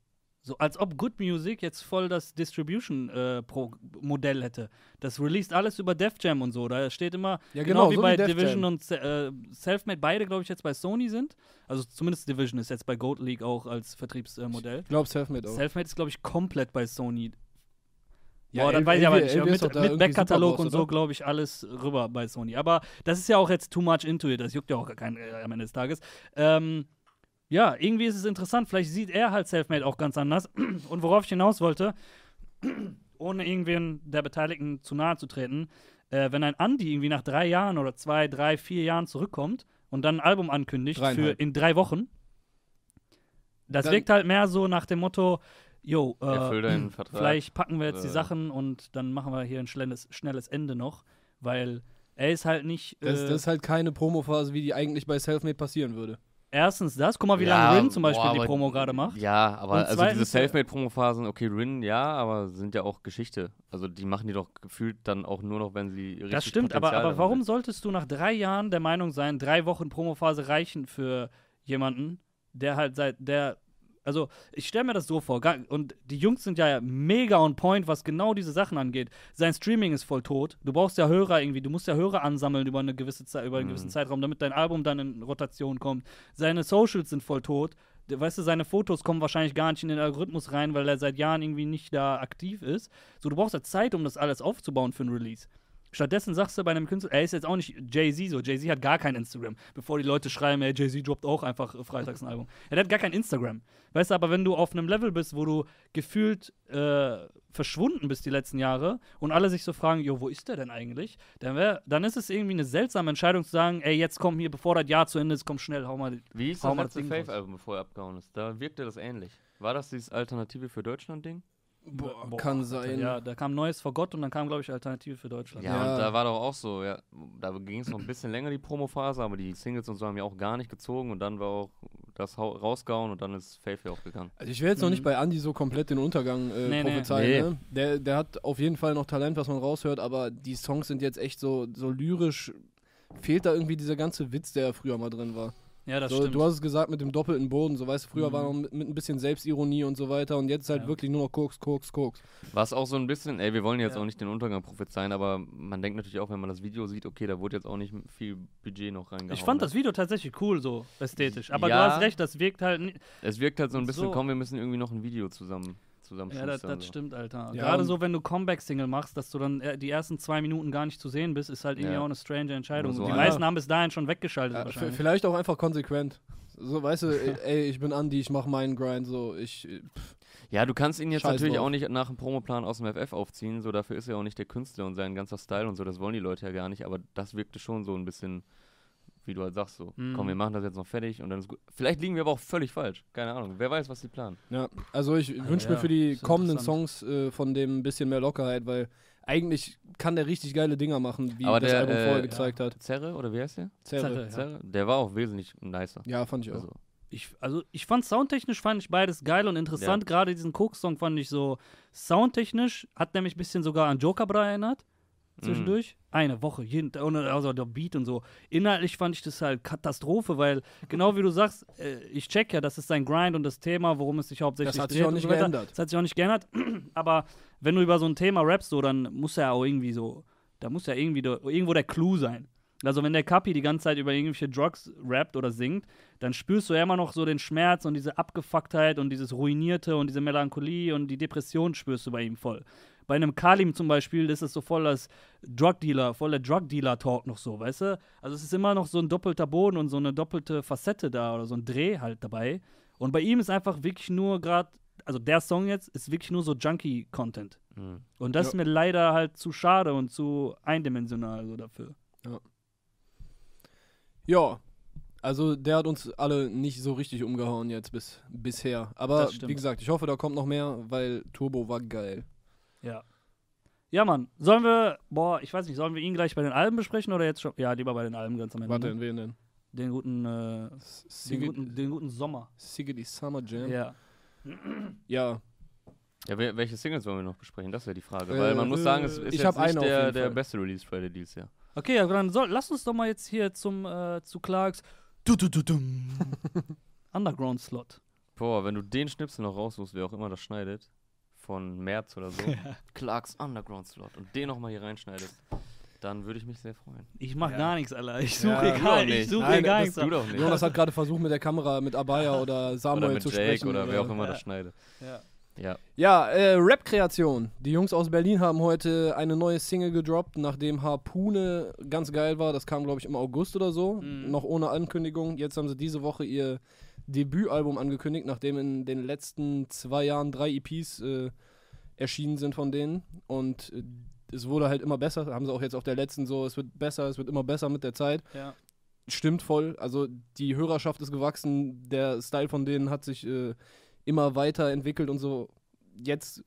So, als ob Good Music jetzt voll das Distribution-Modell hätte. Das released alles über Def Jam und so. Da steht immer, Ja, genau, genau, wie so bei wie Division Jam. und äh, Selfmade, beide, glaube ich, jetzt bei Sony sind. Also zumindest Division ist jetzt bei Goat League auch als Vertriebsmodell. Ich glaube, Selfmade auch. Selfmade ist, glaube ich, komplett bei Sony. Ja, Boah, dann weiß ich aber nicht. Mit mit Backkatalog und so, glaube ich, alles rüber bei Sony. Aber das ist ja auch jetzt too much into it. Das juckt ja auch kein, äh, am Ende des Tages. Ähm, ja, irgendwie ist es interessant. Vielleicht sieht er halt Selfmade auch ganz anders. Und worauf ich hinaus wollte, ohne irgendwen der Beteiligten zu nahe zu treten, äh, wenn ein Andy irgendwie nach drei Jahren oder zwei, drei, vier Jahren zurückkommt und dann ein Album ankündigt für in drei Wochen, das Dann- wirkt halt mehr so nach dem Motto, jo, äh, vielleicht packen wir jetzt die Äh. Sachen und dann machen wir hier ein schnelles, schnelles Ende noch, weil er ist halt nicht. Das, äh, das ist halt keine Promophase, wie die eigentlich bei Selfmade passieren würde. Erstens das, guck mal, wie Ja, lange Rin zum Beispiel boah, die aber- Promo gerade macht. Ja, aber Und also zweitens, diese äh, Selfmade-Promo-Phasen, okay, Rin, ja, aber sind ja auch Geschichte. Also die machen die doch gefühlt dann auch nur noch, wenn sie richtig Das stimmt, aber, Potenzial aber darin warum sehen. solltest du nach drei Jahren der Meinung sein, drei Wochen Promophase reichen für jemanden, der halt seit der. Also, ich stelle mir das so vor, und die Jungs sind ja mega on point, was genau diese Sachen angeht. Sein Streaming ist voll tot. Du brauchst ja Hörer irgendwie, du musst ja Hörer ansammeln über eine gewisse Zeit, über einen Mhm. gewissen Zeitraum, damit dein Album dann in Rotation kommt. Seine Socials sind voll tot. Weißt du, seine Fotos kommen wahrscheinlich gar nicht in den Algorithmus rein, weil er seit Jahren irgendwie nicht da aktiv ist. So, du brauchst ja Zeit, um das alles aufzubauen für ein Release. Stattdessen sagst du bei einem Künstler, er ist jetzt auch nicht Jay-Z so. Jay-Z hat gar kein Instagram, bevor die Leute schreiben, ey, Jay-Z droppt auch einfach freitags ein Album. Er hat gar kein Instagram. Weißt du, aber wenn du auf einem Level bist, wo du gefühlt äh, verschwunden bist die letzten Jahre und alle sich so fragen, jo, wo ist der denn eigentlich? Dann, wär, dann ist es irgendwie eine seltsame Entscheidung zu sagen, ey, jetzt komm hier, bevor das Jahr zu Ende ist, komm schnell, hau mal. Wie ist Hau das letzte. Faith-Album, bevor er abgehauen ist? Da wirkte das ähnlich. War das dieses Alternative für Deutschland-Ding? Boah, Boah, kann sein. Ja, da kam Neues vor Gott und dann kam, glaube ich, Alternative für Deutschland. Ja, Ja. und da war doch auch so, ja, da ging es noch ein bisschen länger, die Promophase, aber die Singles und so haben ja auch gar nicht gezogen und dann war auch das hau- rausgehauen und dann ist Faith ja auch gegangen. Also ich will jetzt noch nicht Mhm. bei Andy so komplett den Untergang äh, Nee, nee. prophezeien. Nee. Ne? Der, der hat auf jeden Fall noch Talent, was man raushört, aber die Songs sind jetzt echt so, so lyrisch. Fehlt da irgendwie dieser ganze Witz, der früher mal drin war. Ja, das so, stimmt. du hast es gesagt mit dem doppelten Boden, so weißt du, früher Mhm. war noch mit, mit ein bisschen Selbstironie und so weiter und jetzt halt Ja. wirklich nur noch Koks, Koks, Koks. Was auch so ein bisschen, ey, wir wollen jetzt Ja. auch nicht den Untergang prophezeien, aber man denkt natürlich auch, wenn man das Video sieht, okay, da wurde jetzt auch nicht viel Budget noch reingehauen. ich fand ne? das Video tatsächlich cool, so ästhetisch. Aber Ja. du hast recht, das wirkt halt. Es wirkt halt so ein bisschen, So. komm, wir müssen irgendwie noch ein Video zusammen, zusammen Ja, das, das so. stimmt, Alter. Ja, Gerade so, wenn du Comeback-Single machst, dass du dann äh, die ersten zwei Minuten gar nicht zu sehen bist, ist halt irgendwie Ja. auch eine strange Entscheidung. So die meisten haben bis dahin schon weggeschaltet Ja, wahrscheinlich. vielleicht auch einfach konsequent. So, weißt du, ey, ich bin Andy, ich mach meinen Grind, so, ich, äh, Ja, du kannst ihn jetzt Scheiß natürlich drauf. auch nicht nach dem Promoplan aus dem FF aufziehen, so dafür ist er auch nicht der Künstler und sein ganzer Style und so, das wollen die Leute ja gar nicht, aber das wirkte schon so ein bisschen, wie du halt sagst, so, Mhm. komm, wir machen das jetzt noch fertig und dann ist gut. Vielleicht liegen wir aber auch völlig falsch, keine Ahnung, wer weiß, was die planen. Ja, also ich Ah, wünsche ja, mir für die kommenden. Songs äh, von dem ein bisschen mehr Lockerheit, weil eigentlich kann der richtig geile Dinger machen, wie Aber das der, Album äh, vorher gezeigt hat. Zerre oder wie heißt der? Zerre. Zerre. Ja. Zerre? Der war auch wesentlich nicer. Ja, fand ich auch. Also, Ich, also ich fand soundtechnisch fand ich beides geil und interessant. Gerade diesen Coke-Song fand ich so soundtechnisch, hat nämlich ein bisschen sogar an Joker Bra erinnert. Zwischendurch. Eine Woche, jeden also der Beat und so. Inhaltlich fand ich das halt Katastrophe, weil genau wie du sagst, äh, ich check ja, das ist sein Grind und das Thema, worum es sich hauptsächlich Das hat sich auch nicht so geändert. Das hat sich auch nicht geändert. Aber wenn du über so ein Thema rappst, so, dann muss er auch irgendwie so, da muss ja irgendwie der, irgendwo der Clou sein. Also wenn der Kapi die ganze Zeit über irgendwelche Drugs rappt oder singt, dann spürst du ja immer noch so den Schmerz und diese Abgefucktheit und dieses Ruinierte und diese Melancholie und die Depression spürst du bei ihm voll. Bei einem Kalim zum Beispiel ist es so voll das Drug-Dealer, voll der Drug-Dealer-Talk noch so, weißt du? Also es ist immer noch so ein doppelter Boden und so eine doppelte Facette da oder so ein Dreh halt dabei. Und bei ihm ist einfach wirklich nur gerade, also der Song jetzt ist wirklich nur so Junkie-Content. mh. Und das Ja. ist mir leider halt zu schade und zu eindimensional so dafür. Ja, also der hat uns alle nicht so richtig umgehauen jetzt bis bisher. Aber wie gesagt, ich hoffe, da kommt noch mehr, weil Turbo war geil. Ja. Ja, Mann. Sollen wir, boah, ich weiß nicht, sollen wir ihn gleich bei den Alben besprechen oder jetzt schon? Ja, lieber bei den Alben ganz am Ende. Warte, ne? in wen denn? Den guten, äh, den guten, den guten Sommer. Siggity Summer Jam. Ja. Ja, Ja, wel- welche Singles wollen wir noch besprechen? Das wäre die Frage. Äh, Weil man muss sagen, es ist ich jetzt nicht der, der beste Release Friday dieses Jahr. Okay, ja, dann soll, lass uns doch mal jetzt hier zum, äh, zu Clarks du, du, du, dum. Underground-Slot. Boah, wenn du den Schnipsel noch raussuchst, wer auch immer das schneidet, von März oder so, Clarks Underground Slot und den nochmal hier reinschneidest, dann würde ich mich sehr freuen. Ich mach Ja. gar nichts, Alter. Ich Ja, suche auch gar, ich suche Nein, gar das nichts. Du doch nicht. Jonas hat gerade versucht, mit der Kamera mit Abaya oder Samuel oder mit zu Jake sprechen. oder wer auch immer Ja. das schneidet. Ja. Ja. Ja, äh, Rap-Kreation. Die Jungs aus Berlin haben heute eine neue Single gedroppt, nachdem Harpune ganz geil war. Das kam, glaube ich, im August oder so. Mhm. Noch ohne Ankündigung. Jetzt haben sie diese Woche ihr Debütalbum angekündigt, nachdem in den letzten zwei Jahren drei EPs äh, erschienen sind von denen. Und äh, es wurde halt immer besser. Haben sie auch jetzt auf der letzten so, es wird besser, es wird immer besser mit der Zeit. Ja. Stimmt voll. Also die Hörerschaft ist gewachsen, der Style von denen hat sich äh, immer weiter entwickelt und so. jetzt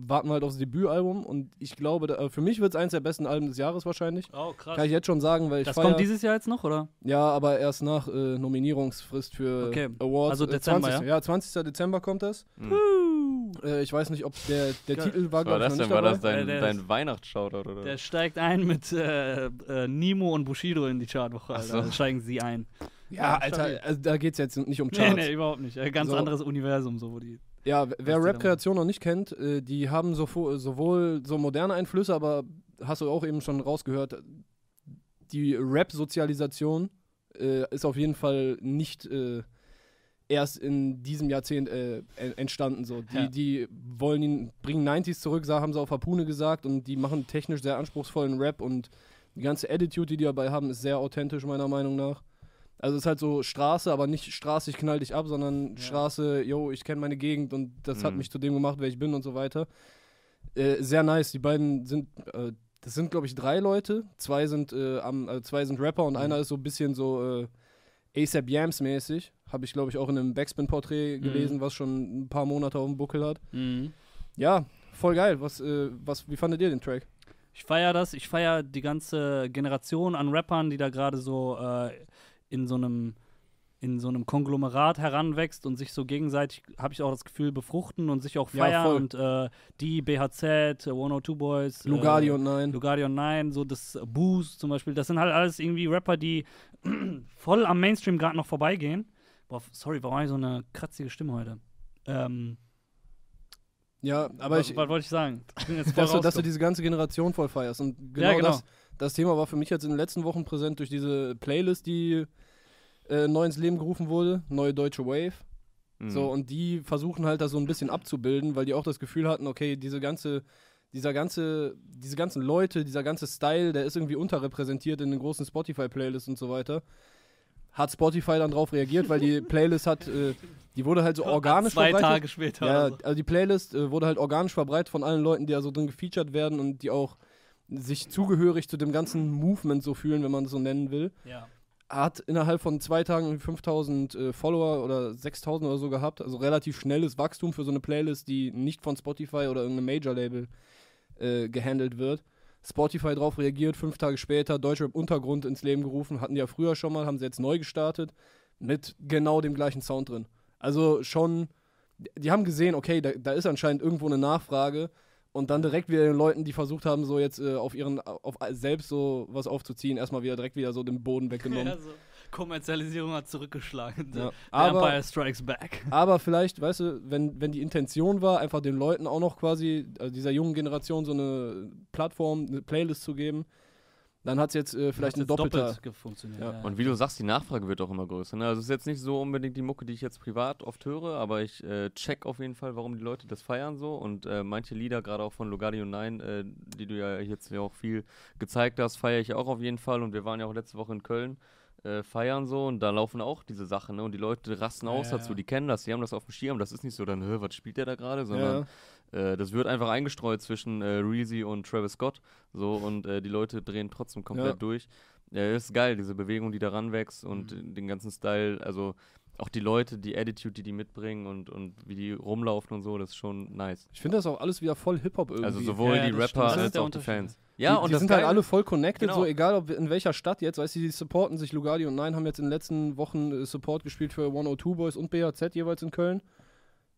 warten wir halt aufs Debütalbum und ich glaube, da, äh, für mich wird es eins der besten Alben des Jahres wahrscheinlich. Oh, krass. Kann ich jetzt schon sagen, weil ich das feier, kommt dieses Jahr jetzt noch, oder? Ja, aber erst nach äh, Nominierungsfrist für Okay. Awards. Also Äh, Dezember, 20. ja? 20. Dezember kommt das. Mhm. Äh, ich weiß nicht, ob der, der Geil. Titel war, glaube ich, noch denn? nicht War dabei. das dein, der dein Weihnachtsshoutout oder? Der steigt ein mit äh, äh, Nemo und Bushido in die Chartwoche. Ach Alter. so. Da steigen sie ein. Ja, Alter, also da geht es jetzt nicht um Nee, Charts. nee, überhaupt nicht. Äh, ganz So. anderes Universum, so wo die. Ja, wer Rap-Kreation noch nicht kennt, äh, die haben so, sowohl so moderne Einflüsse, aber hast du auch eben schon rausgehört, die Rap-Sozialisation äh, ist auf jeden Fall nicht äh, erst in diesem Jahrzehnt äh, en- entstanden. So. Die, Ja. die wollen ihn, bringen 90s zurück, haben sie auf Harpune gesagt, und die machen technisch sehr anspruchsvollen Rap und die ganze Attitude, die die dabei haben, ist sehr authentisch, meiner Meinung nach. Also es ist halt so Straße, aber nicht Straße, ich knall dich ab, sondern Ja. Straße, yo, ich kenne meine Gegend und das hat Mhm. mich zu dem gemacht, wer ich bin und so weiter. Äh, sehr nice. Die beiden sind, äh, das sind glaube ich drei Leute. Zwei sind äh, am, äh, zwei sind Rapper und Mhm. einer ist so ein bisschen so äh, ASAP Yams mäßig. Habe ich glaube ich auch in einem Backspin-Porträt Mhm. gelesen, was schon ein paar Monate auf dem Buckel hat. Mhm. Ja, voll geil. Was, äh, was, wie fandet ihr den Track? Ich feiere das. Ich feiere die ganze Generation an Rappern, die da gerade so äh, in so einem in so einem Konglomerat heranwächst und sich so gegenseitig, habe ich auch das Gefühl, befruchten und sich auch Ja, feiern voll. und äh, die BHZ, äh, 102 Boys, Lugardi äh, und Nein. Lugardi und so das äh, Boost zum Beispiel, das sind halt alles irgendwie Rapper, die voll am Mainstream gerade noch vorbeigehen. Boah, sorry, warum habe ich so eine kratzige Stimme heute? Ähm, Ja, aber wa- ich, was wollte ich sagen? Ich dass, du, dass du diese ganze Generation voll feierst. Und genau, Ja, genau. Das, das Thema war für mich jetzt in den letzten Wochen präsent durch diese Playlist, die äh, neu ins Leben gerufen wurde, Neue Deutsche Wave. Mhm. So, und die versuchen halt das so ein bisschen abzubilden, weil die auch das Gefühl hatten, okay, diese ganze, dieser ganze, diese ganzen Leute, dieser ganze Style, der ist irgendwie unterrepräsentiert in den großen Spotify-Playlists und so weiter. Hat Spotify dann drauf reagiert, weil die Playlist hat, äh, die wurde halt so organisch Zwei verbreitet. Tage später. Ja, also die Playlist äh, wurde halt organisch verbreitet von allen Leuten, die da so drin gefeatured werden und die auch sich zugehörig zu dem ganzen Movement so fühlen, wenn man es so nennen will. ja. Hat innerhalb von zwei Tagen 5000 äh, Follower oder 6000 oder so gehabt. Also relativ schnelles Wachstum für so eine Playlist, die nicht von Spotify oder irgendeinem Major-Label äh, gehandelt wird. Spotify drauf reagiert, fünf Tage später Deutschrap Untergrund ins Leben gerufen. Hatten die ja früher schon mal, haben sie jetzt neu gestartet. Mit genau dem gleichen Sound drin. Also schon, die haben gesehen, okay, da, da ist anscheinend irgendwo eine Nachfrage. Und dann direkt wieder den Leuten, die versucht haben, so jetzt äh, auf ihren, auf selbst so was aufzuziehen, erstmal wieder direkt wieder so den Boden weggenommen. Ja, so. Kommerzialisierung hat zurückgeschlagen. Ja. Aber, Empire Strikes Back. aber vielleicht, weißt du, wenn, wenn die Intention war, einfach den Leuten auch noch quasi, also dieser jungen Generation, so eine Plattform, eine Playlist zu geben, dann hat es jetzt äh, vielleicht ein doppelter. doppelt funktioniert. Ja. Ja. Und wie du sagst, die Nachfrage wird auch immer größer. Ne? Also es ist jetzt nicht so unbedingt die Mucke, die ich jetzt privat oft höre, aber ich äh, check auf jeden Fall, warum die Leute das feiern so. Und äh, manche Lieder, gerade auch von Lugardi und Nein, äh, die du ja jetzt ja auch viel gezeigt hast, feiere ich auch auf jeden Fall. Und wir waren ja auch letzte Woche in Köln. Äh, feiern so und da laufen auch diese Sachen ne? und die Leute rasten aus ja, dazu, ja. die kennen das, die haben das auf dem Schirm, das ist nicht so dann, "Hä, was spielt der da gerade, sondern Ja, äh, das wird einfach eingestreut zwischen äh, Reezy und Travis Scott. So und äh, die Leute drehen trotzdem komplett Ja. durch. Ja, ist geil, diese Bewegung, die da ranwächst und Mhm. den ganzen Style. Also auch die Leute, die Attitude, die die mitbringen und, und wie die rumlaufen und so, das ist schon nice. ich finde das auch alles wieder voll Hip-Hop irgendwie. Also sowohl Ja, die. Rapper als auch die. Fans. Ja, die, und die das sind halt alle voll connected, Genau. so egal ob in welcher Stadt jetzt, weißt du, die supporten sich. Lugardi und Nein haben jetzt in den letzten Wochen äh, Support gespielt für 102 Boys und BHZ jeweils in Köln.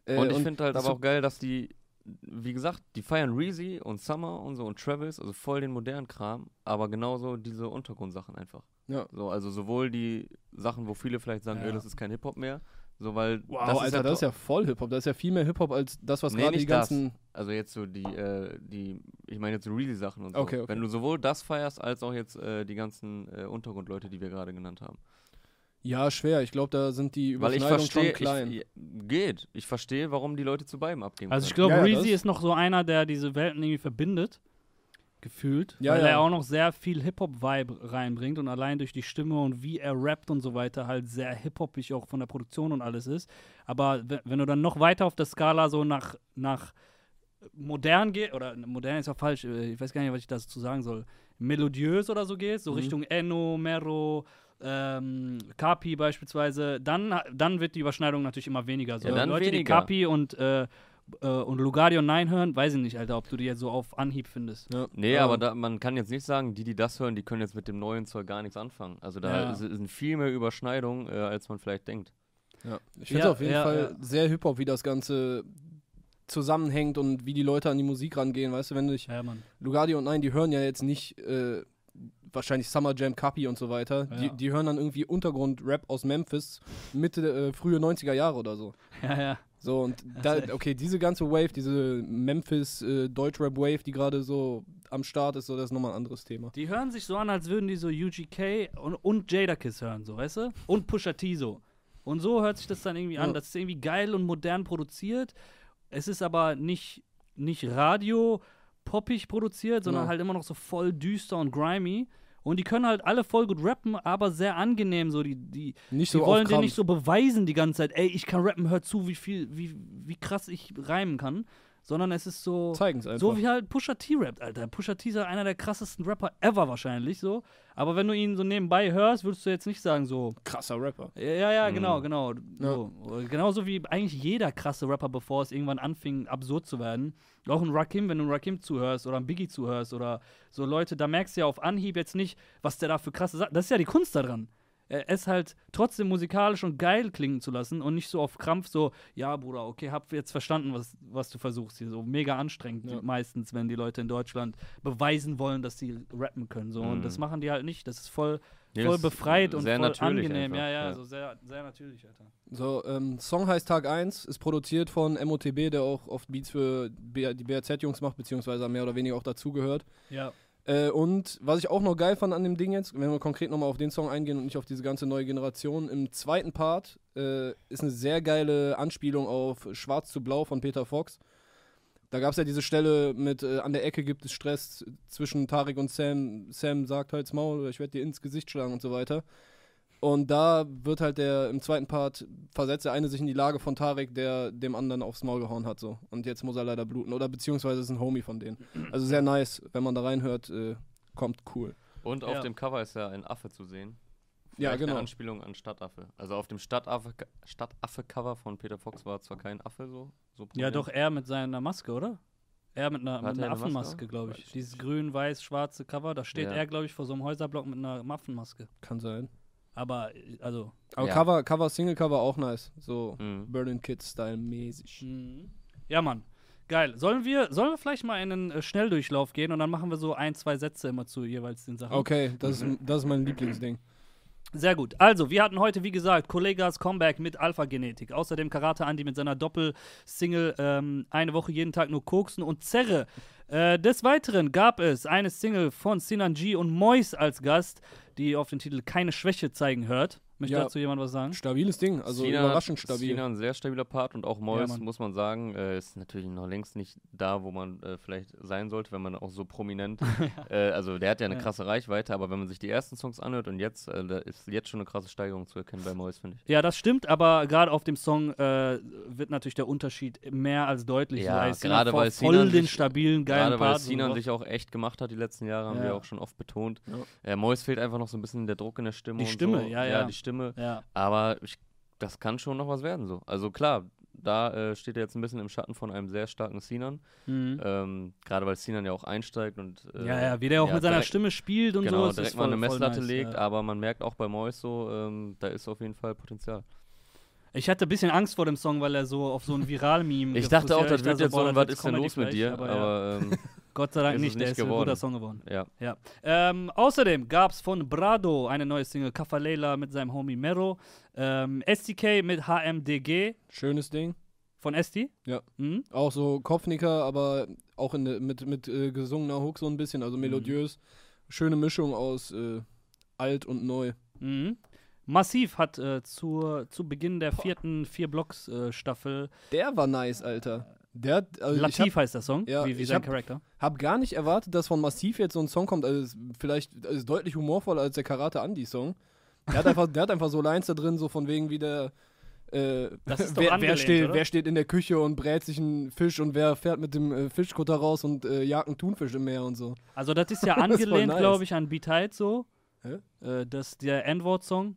Äh, Und ich finde halt aber auch geil, dass die, wie gesagt, die feiern Reezy und Summer und so und Travis, also voll den modernen Kram, aber genauso diese Untergrundsachen einfach. Ja. So, also sowohl die Sachen, wo viele vielleicht sagen, Ja. ey, das ist kein Hip-Hop mehr, so weil Wow, das Alter, ist das ist ja voll Hip-Hop. Das ist ja viel mehr Hip-Hop als das, was Nee, gerade die nicht das. ganzen. Also jetzt so die, äh, die, ich meine jetzt so Reezy-Sachen und so. Okay, okay. Wenn du sowohl das feierst, als auch jetzt äh, die ganzen äh, Untergrundleute, die wir gerade genannt haben. Ja, schwer. Ich glaube, da sind die Weil ich Überschneidungen verstehe, schon klein. ich, geht. Ich verstehe, warum die Leute zu beidem abgeben Also ich glaube, Ja, Reezy ist noch so einer, der diese Welten irgendwie verbindet. Gefühlt. Ja, weil ja. er auch noch sehr viel Hip-Hop-Vibe reinbringt und allein durch die Stimme und wie er rappt und so weiter halt sehr hip-hopig auch von der Produktion und alles ist. Aber we- wenn du dann noch weiter auf der Skala so nach, nach modern gehst, oder modern ist ja falsch, äh, ich weiß gar nicht, was ich dazu sagen soll, melodiös oder so gehst, so Mhm. Richtung Enno, Mero, ähm, Kapi beispielsweise, dann, dann wird die Überschneidung natürlich immer weniger. So Ja, dann Leute, die weniger. Kapi und äh, äh, und Lugardio 9 hören, weiß ich nicht, Alter, ob du die jetzt so auf Anhieb findest. Ja. Nee, Ähm, aber da, man kann jetzt nicht sagen, die, die das hören, die können jetzt mit dem neuen Zeug gar nichts anfangen. Also da Ja. ist- sind viel mehr Überschneidungen, äh, als man vielleicht denkt. Ja. Ich finde es Ja, auf jeden ja, Fall ja. sehr Hip-Hop, wie das Ganze zusammenhängt und wie die Leute an die Musik rangehen. Weißt du, wenn ich Ja, Mann. Lugardi und Nein, die hören ja jetzt nicht äh, wahrscheinlich Summer Jam, Kapi und so weiter. Ja. Die, die hören dann irgendwie Untergrund-Rap aus Memphis, Mitte, äh, frühe 90er Jahre oder so. Ja, ja. So, und da, okay, diese ganze Wave, diese Memphis äh, Deutschrap-Wave, die gerade so am Start ist, so, das ist nochmal ein anderes Thema. Die hören sich so an, als würden die so UGK und, und Jadakiss hören, so, weißt du? Und Pusha T so. Und so hört sich das dann irgendwie an. Ja. Das ist irgendwie geil und modern produziert. Es ist aber nicht, nicht radio poppig produziert, sondern Ja. halt immer noch so voll düster und grimy. Und die können halt alle voll gut rappen, aber sehr angenehm. So, die, die, Nicht die so wollen dir nicht so beweisen die ganze Zeit, ey, ich kann rappen, hör zu, wie viel, wie, wie krass ich reimen kann. Sondern es ist so. Zeigen es einfach. So wie halt Pusha T rappt, Alter. Pusha T ist halt einer der krassesten Rapper ever wahrscheinlich so. Aber wenn du ihn so nebenbei hörst, würdest du jetzt nicht sagen so. Krasser Rapper. Ja, ja, Mhm. genau, genau. So. Genauso wie eigentlich jeder krasse Rapper, bevor es irgendwann anfing, absurd zu werden. Auch ein Rakim, wenn du ein Rakim zuhörst oder ein Biggie zuhörst oder so Leute, da merkst du ja auf Anhieb jetzt nicht, was der da für krasse Sachen. Das ist ja die Kunst daran. Äh, Es halt trotzdem musikalisch und geil klingen zu lassen und nicht so auf Krampf so, ja, Bruder, okay, hab jetzt verstanden, was, was du versuchst hier. So mega anstrengend Ja. meistens, wenn die Leute in Deutschland beweisen wollen, dass sie rappen können. So. Und Mhm. das machen die halt nicht. Das ist voll, voll befreit und sehr voll natürlich angenehm. einfach, Ja, ja, ja. so sehr, sehr natürlich, Alter. So, ähm, Song heißt Tag 1, ist produziert von MOTB, der auch oft Beats für B die BRZ-Jungs macht, beziehungsweise mehr oder weniger auch dazugehört. Ja. Äh, und was ich auch noch geil fand an dem Ding jetzt, wenn wir konkret nochmal auf den Song eingehen und nicht auf diese ganze neue Generation, im zweiten Part äh, ist eine sehr geile Anspielung auf Schwarz zu Blau von Peter Fox. Da gab es ja diese Stelle mit, äh, an der Ecke gibt es Stress zwischen Tarek und Sam. Sam sagt halt's Maul oder ich werde dir ins Gesicht schlagen und so weiter. Und da wird halt der, im zweiten Part versetzt der eine sich in die Lage von Tarek, der dem anderen aufs Maul gehauen hat, so. Und jetzt muss er leider bluten. Oder beziehungsweise ist ein Homie von denen. Also sehr nice, wenn man da reinhört, äh, kommt cool. Und Ja. auf dem Cover ist ja ein Affe zu sehen. Ja, Vielleicht genau. Eine Anspielung an Stadtaffe. Also auf dem Stadtaffe- Stadtaffe-Cover von Peter Fox war zwar kein Affe so. so Ja, doch, er mit seiner Maske, oder? Er mit einer, mit er einer eine Maske Affenmaske, glaube ich. Dieses grün-weiß-schwarze Cover, da steht Ja. er, glaube ich, vor so einem Häuserblock mit einer Affenmaske. Kann sein. Aber, also. Aber Ja. Cover, Cover, Single-Cover auch nice. So Mhm. Berlin Kids-Style mäßig. Mhm. Ja, Mann. Geil. Sollen wir, sollen wir vielleicht mal in einen äh, Schnelldurchlauf gehen und dann machen wir so ein, zwei Sätze immer zu jeweils den Sachen? Okay, das, ist, das ist mein Lieblingsding. Sehr gut. Also, wir hatten heute, wie gesagt, Kollegas Comeback mit Alpha-Genetik. Außerdem Karate Andy mit seiner Doppel-Single ähm, Eine Woche jeden Tag nur koksen und Zerre. Äh, des Weiteren gab es eine Single von Sinan G und Mois als Gast, die auf den Titel Keine Schwäche zeigen hört. Möchte Ja. dazu jemand was sagen? Stabiles Ding, also Sina- überraschend stabil. Sina ein sehr stabiler Part und auch Mois, Mann. muss man sagen, äh, ist natürlich noch längst nicht da, wo man äh, vielleicht sein sollte, wenn man auch so prominent, äh, also der hat ja eine Ja. krasse Reichweite, aber wenn man sich die ersten Songs anhört und jetzt, äh, da ist jetzt schon eine krasse Steigerung zu erkennen bei Mois, finde ich. Ja, das stimmt, aber gerade auf dem Song äh, wird natürlich der Unterschied mehr als deutlich. Ja, gerade weil voll Sinan den sich- stabilen, geilen Gerade weil Part. Sinan sich auch echt gemacht hat die letzten Jahre, haben Ja. wir auch schon oft betont. Ja. Äh, Mois fehlt einfach noch so ein bisschen der Druck in der Stimme. Die und Stimme, so. ja, ja. die Stimme. Ja. Aber ich, das kann schon noch was werden so. Also klar, da äh, steht er jetzt ein bisschen im Schatten von einem sehr starken Sinan. Mhm. Ähm, Gerade weil Sinan ja auch einsteigt und äh, ja, ja, wie der auch ja, mit seiner direkt- Stimme spielt und genau, so. es direkt ist mal voll, eine voll Messlatte nice, legt, ja. aber man merkt auch bei Mois so, ähm, da ist auf jeden Fall Potenzial. Ich hatte ein bisschen Angst vor dem Song, weil er so auf so ein Viral-Meme Ich dachte auch, das wird jetzt so, was ist denn los mit Comedy dir? gleich, aber ja. Aber ähm, Gott sei Dank ist es nicht, der nicht ist ein geworden. guter Song geworden. ja. Ja. Ähm, außerdem gab es von Brado eine neue Single, Kafalela mit seinem Homie Mero. Ähm, STK mit HMDG Schönes Ding. von Esti. Ja. Mhm. Auch so Kopfnicker, aber auch in, mit, mit äh, gesungener Hook so ein bisschen, also melodiös. Schöne Mischung aus äh, alt und neu. Mhm. Massiv hat äh, zur, zu Beginn der vierten Vier-Blocks-Staffel Der war nice, Alter. Der hat, also Latif heißt der Song, ja, wie, wie sein hab- Charakter. hab gar nicht erwartet, dass von Massiv jetzt so ein Song kommt. Also vielleicht also ist deutlich humorvoller als der Karate Andy Song. Der hat einfach, der hat einfach so Lines da drin, so von wegen wie der. Äh, wer, wer, steht, oder? wer steht in der Küche und brät sich einen Fisch und wer fährt mit dem äh, Fischkutter raus und äh, jagt einen Thunfisch im Meer und so. Also das ist ja angelehnt, nice. glaube ich, an Beat Height so. Hä? Äh, das der N-Wort-Song.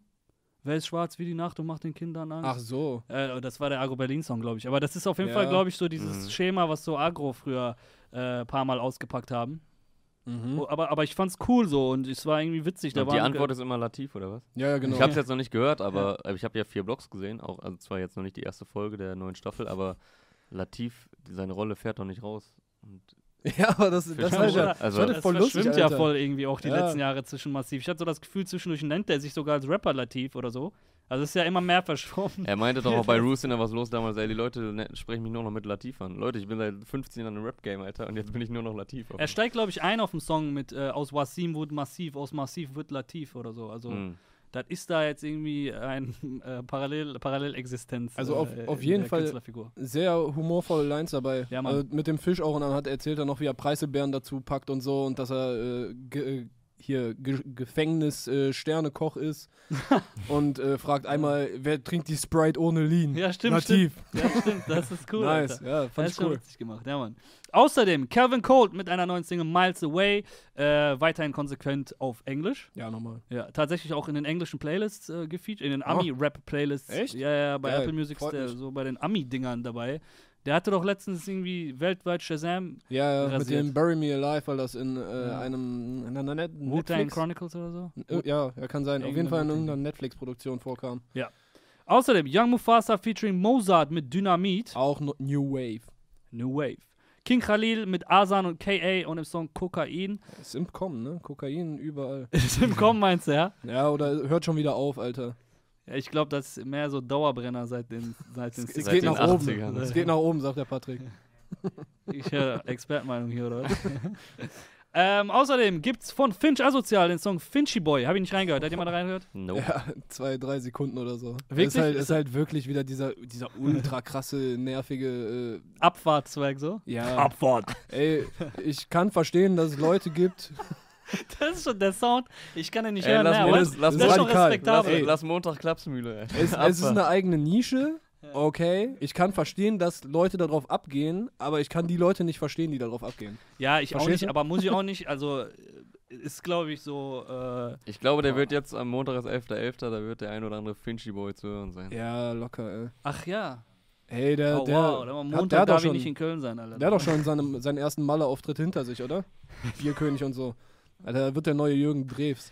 Wer ist schwarz wie die Nacht und macht den Kindern Angst? Ach so. Äh, das war der Agro-Berlin-Song, glaube ich. Aber das ist auf jeden Ja. Fall, glaube ich, so dieses Mhm. Schema, was so Agro früher ein äh, paar Mal ausgepackt haben. Mhm. Oh, aber, aber ich fand's cool so und es war irgendwie witzig. Die Antwort ist immer Latif, oder was? Ja, ja, genau. Ich habe es jetzt noch nicht gehört, aber äh, ich habe ja vier Blogs gesehen, auch also zwar jetzt noch nicht die erste Folge der neuen Staffel, aber Latif, seine Rolle fährt doch nicht raus. Und ja, aber das, das war oder? das Also- war ja Das voll lustig, verschwimmt ja voll irgendwie auch die Ja. letzten Jahre zwischen Massiv. Ich hatte so das Gefühl, zwischendurch nennt er sich sogar als Rapper Latif oder so. Also es ist ja immer mehr verschwommen. er meinte doch auch bei Roos was los damals, ey, die Leute ne, sprechen mich nur noch mit Latif an. Leute, ich bin seit 15 Jahren im Rap-Game, Alter, und jetzt bin ich nur noch Latif. Er steigt, glaube ich, ein auf dem Song mit äh, aus Wasim wird Massiv, aus Massiv wird Latif oder so. Also Mhm. Das ist da jetzt irgendwie ein äh, Parallel, Parallelexistenz. Also auf- äh, auf jeden Fall-. Sehr humorvolle Lines dabei. Ja, also mit dem Fisch auch und dann hat erzählt er noch, wie er Preiselbeeren dazu packt und so und dass er äh, äh, hier Ge Gefängnis äh, Sternekoch ist und äh, fragt einmal, wer trinkt die Sprite ohne Lean? Ja, stimmt, Nativ. Ja, stimmt, das ist cool. nice, Alter. ja, Das fand ist ich cool. witzig gemacht, ja, Mann. Außerdem Calvin Colt mit einer neuen Single Miles Away, äh, weiterhin konsequent auf Englisch. Ja, nochmal. Ja, tatsächlich auch in den englischen Playlists äh, gefeatured, in den Ami-Rap-Playlists. Echt? Ja, ja, bei Geil, Apple Music ist der so bei den Ami-Dingern dabei. Der hatte doch letztens irgendwie weltweit Shazam, Ja, ja, mit dem Bury Me Alive, weil das in äh, Ja. einem in einer Net Wu-Tang Netflix, Chronicles oder so. Äh, ja, ja, kann sein. Auf jeden Fall in irgendeiner Netflix-Produktion vorkam. Außerdem Young Mufasa featuring Mozart mit Dynamit, Auch no New Wave. New Wave. King Khalil mit Asan und KA und im Song Kokain. Ist im Kommen, ne? Kokain überall. Ist im Kommen, meinst du, ja? Ja, oder hört schon wieder auf, Alter. Ja, ich glaube, das ist mehr so Dauerbrenner seit den, seit den Es, es 60ern. Seit geht den nach oben. 80ern. Es geht nach oben, sagt der Patrick. Ich höre Expertenmeinung hier, oder ähm, außerdem gibt's von Finch Asozial den Song Finchy Boy. Habe ich nicht reingehört. Hat jemand da reingehört? Nope. Ja, zwei, drei Sekunden oder so. Wirklich? Ist halt, Ist halt wirklich wieder dieser, dieser ultra krasse, nervige. Abfahrtzweig so. Äh, ja, Abfahrt. ey, ich kann verstehen, dass es Leute gibt. Das ist schon der Sound. Ich kann den nicht Ey, hören. lass ne, aber das- das, lass das ist schon respektabel. Lass, lass Montag Klapsmühle, ey. Es, es ist eine eigene Nische. Okay, ich kann verstehen, dass Leute darauf abgehen, aber ich kann die Leute nicht verstehen, die darauf abgehen. Ja, ich auch Verstehst nicht, du? aber muss ich auch nicht. Also äh, ist, glaube ich, so. Äh, Ich glaube, der wird jetzt am Montag ist 11.11., da wird der ein oder andere Finchy Boy zu hören sein. Ja, locker, ey. ach ja. Ey, der, oh, der, wow. Am hat- Montag der darf ich schon, nicht in Köln sein, Alter. der hat doch schon seine, seinen ersten Malle-Auftritt hinter sich, oder? Bierkönig und so. Alter, da wird der neue Jürgen Drews.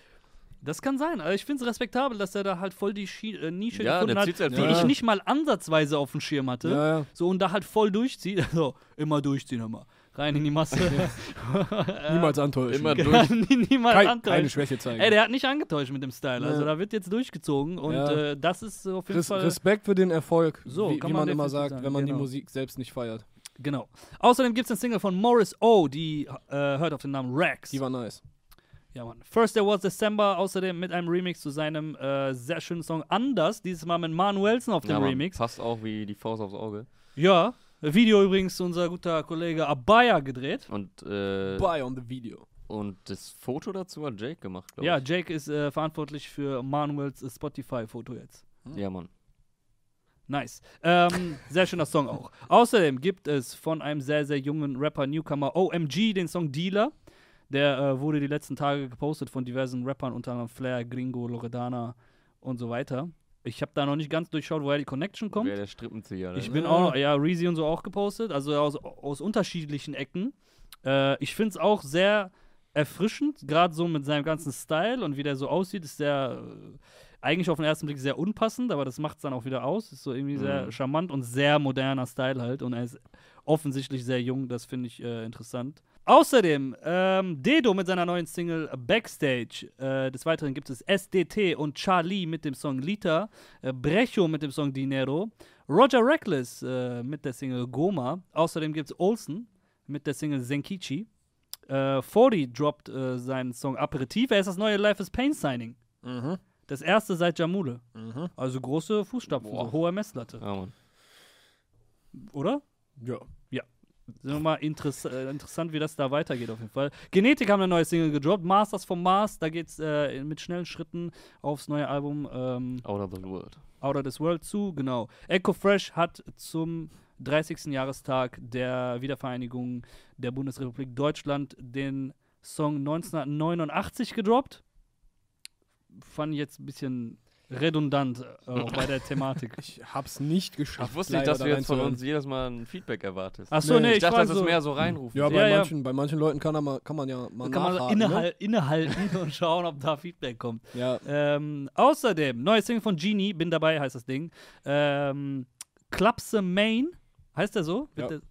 Das kann sein. Also ich finde es respektabel, dass er da halt voll die Schi äh, Nische Ja, gefunden hat, halt die durch. ich nicht mal ansatzweise auf dem Schirm hatte. Ja, ja. So und da halt voll durchzieht. Also immer durchziehen, immer. Rein in die Masse. Niemals antäuschen. Immer durch. Niemals Kein, antäuschen. keine Schwäche zeigen. Ey, der hat nicht angetäuscht mit dem Style. Also Ja. da wird jetzt durchgezogen und Ja. äh, das ist auf jeden Res Fall. Respekt für den Erfolg, So, wie, kann wie man man, immer sagt, sagen, wenn man genau. die Musik selbst nicht feiert. Genau. Außerdem gibt es eine Single von Morris O, die äh, hört auf den Namen Rex. Die war nice. Ja, Mann. First There Was December, außerdem mit einem Remix zu seinem äh, sehr schönen Song Anders, dieses Mal mit Manuelsen auf dem Ja, Mann, Remix. Passt auch wie die Faust aufs Auge. Ja, Video übrigens unser guter Kollege Abaya gedreht. Und, äh, Buy on the video. und das Foto dazu hat Jake gemacht, glaube Ja, ich. Jake ist äh, verantwortlich für Manuels äh, Spotify-Foto jetzt. Ja, Mann. Nice. Ähm, sehr schöner Song auch. Außerdem gibt es von einem sehr, sehr jungen Rapper, Newcomer OMG, den Song Dealer. Der äh, wurde die letzten Tage gepostet von diversen Rappern, unter anderem Flair, Gringo, Loredana und so weiter. Ich habe da noch nicht ganz durchschaut, woher die Connection kommt. Wer der Strippenzieher. Ich ne? bin Ja. auch noch, ja, Reezy und so auch gepostet, also aus, aus unterschiedlichen Ecken. Äh, ich finde es auch sehr erfrischend, gerade so mit seinem ganzen Style und wie der so aussieht, ist der äh, eigentlich auf den ersten Blick sehr unpassend, aber das macht es dann auch wieder aus. Ist so irgendwie sehr Mhm. charmant und sehr moderner Style halt und er ist offensichtlich sehr jung, das finde ich äh, interessant. Außerdem ähm, Dedo mit seiner neuen Single Backstage. Äh, des Weiteren gibt es SDT und Charlie mit dem Song Lita, äh, Brecho mit dem Song Dinero, Roger Reckless äh, mit der Single Goma. Außerdem gibt es Olsen mit der Single Senkichi. Äh, 40 droppt äh, seinen Song Aperitif. Er ist das neue Life is Pain Signing. Mhm. Das erste seit Jamule. Mhm. Also große Fußstapfen, so hohe Messlatte. Ja, Mann. Oder? Ja. Sind wir mal interess äh, interessant, wie das da weitergeht auf jeden Fall. Genetik haben eine neue Single gedroppt. Masters vom Mars. Da geht's äh, mit schnellen Schritten aufs neue Album ähm, Out of the World. Out of This World zu. Genau. Echo Fresh hat zum 30. Jahrestag der Wiedervereinigung der Bundesrepublik Deutschland den Song 1989 gedroppt. Fand ich jetzt ein bisschen redundant äh, bei der Thematik. Ich hab's nicht geschafft. Ich wusste nicht, dass da du jetzt von uns jedes Mal ein Feedback erwartest. Achso, Nee, nee, ich, ich, dachte, war das ist so, mehr so reinrufen. Ja, bei, Ja, ja. manchen, bei manchen Leuten kann, er mal, kann man ja mal kann man nachhaken. Ne? innehal innehalten und schauen, ob da Feedback kommt. Ja, Ähm, außerdem, neues Single von Genie, bin dabei, heißt das Ding. Ähm, Klapse Main, heißt der so? Ja. Bitte-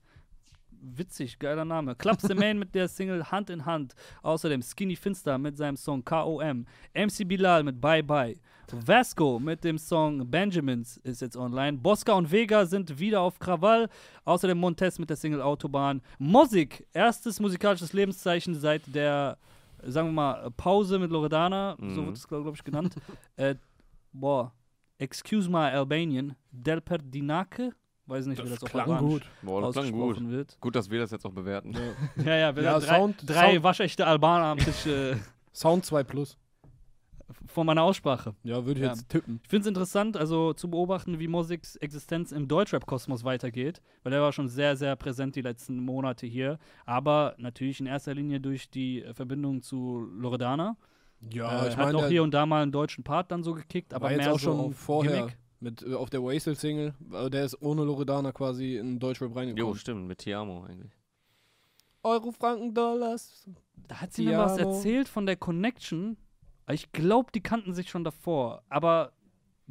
Witzig, geiler Name. Klapse Main mit der Single Hand in Hand. Außerdem Skinny Finster mit seinem Song KOM. MC Bilal mit Bye Bye. Vasco mit dem Song Benjamins ist jetzt online. Bosca und Vega sind wieder auf Krawall. Außerdem Montez mit der Single Autobahn. Mosik, erstes musikalisches Lebenszeichen seit der, sagen wir mal, Pause mit Loredana. So Mhm. wird es, glaube glaub ich, genannt. äh, boah, Excuse my Albanian. Del Perdinaque. Weiß nicht, wie das auf klang Albanisch gut. Boah, das klang gut. ausgesprochen wird. Gut, dass wir das jetzt auch bewerten. Ja, ja, wir Ja, haben drei, Sound- drei Sound- waschechte Albaner am Tisch äh, Sound 2 Plus. von meiner Aussprache. Ja, würde ich Ja. jetzt tippen. Ich finde es interessant, also zu beobachten, wie Mosiks Existenz im Deutschrap-Kosmos weitergeht, weil er war schon sehr, sehr präsent die letzten Monate hier, aber natürlich in erster Linie durch die äh, Verbindung zu Loredana. Ja, äh, ich hat meine, auch der hier und da mal einen deutschen Part dann so gekickt, aber war jetzt mehr auch so schon vorher Gimmick. Mit, äh, auf der Wastel-Single. Der ist ohne Loredana quasi in Deutschrap Jo, reingekommen. stimmt, mit Tiamo eigentlich. Euro, Franken, Dollars. Da hat sie mir was Tiamo. erzählt von der Connection. Ich glaube, die kannten sich schon davor, aber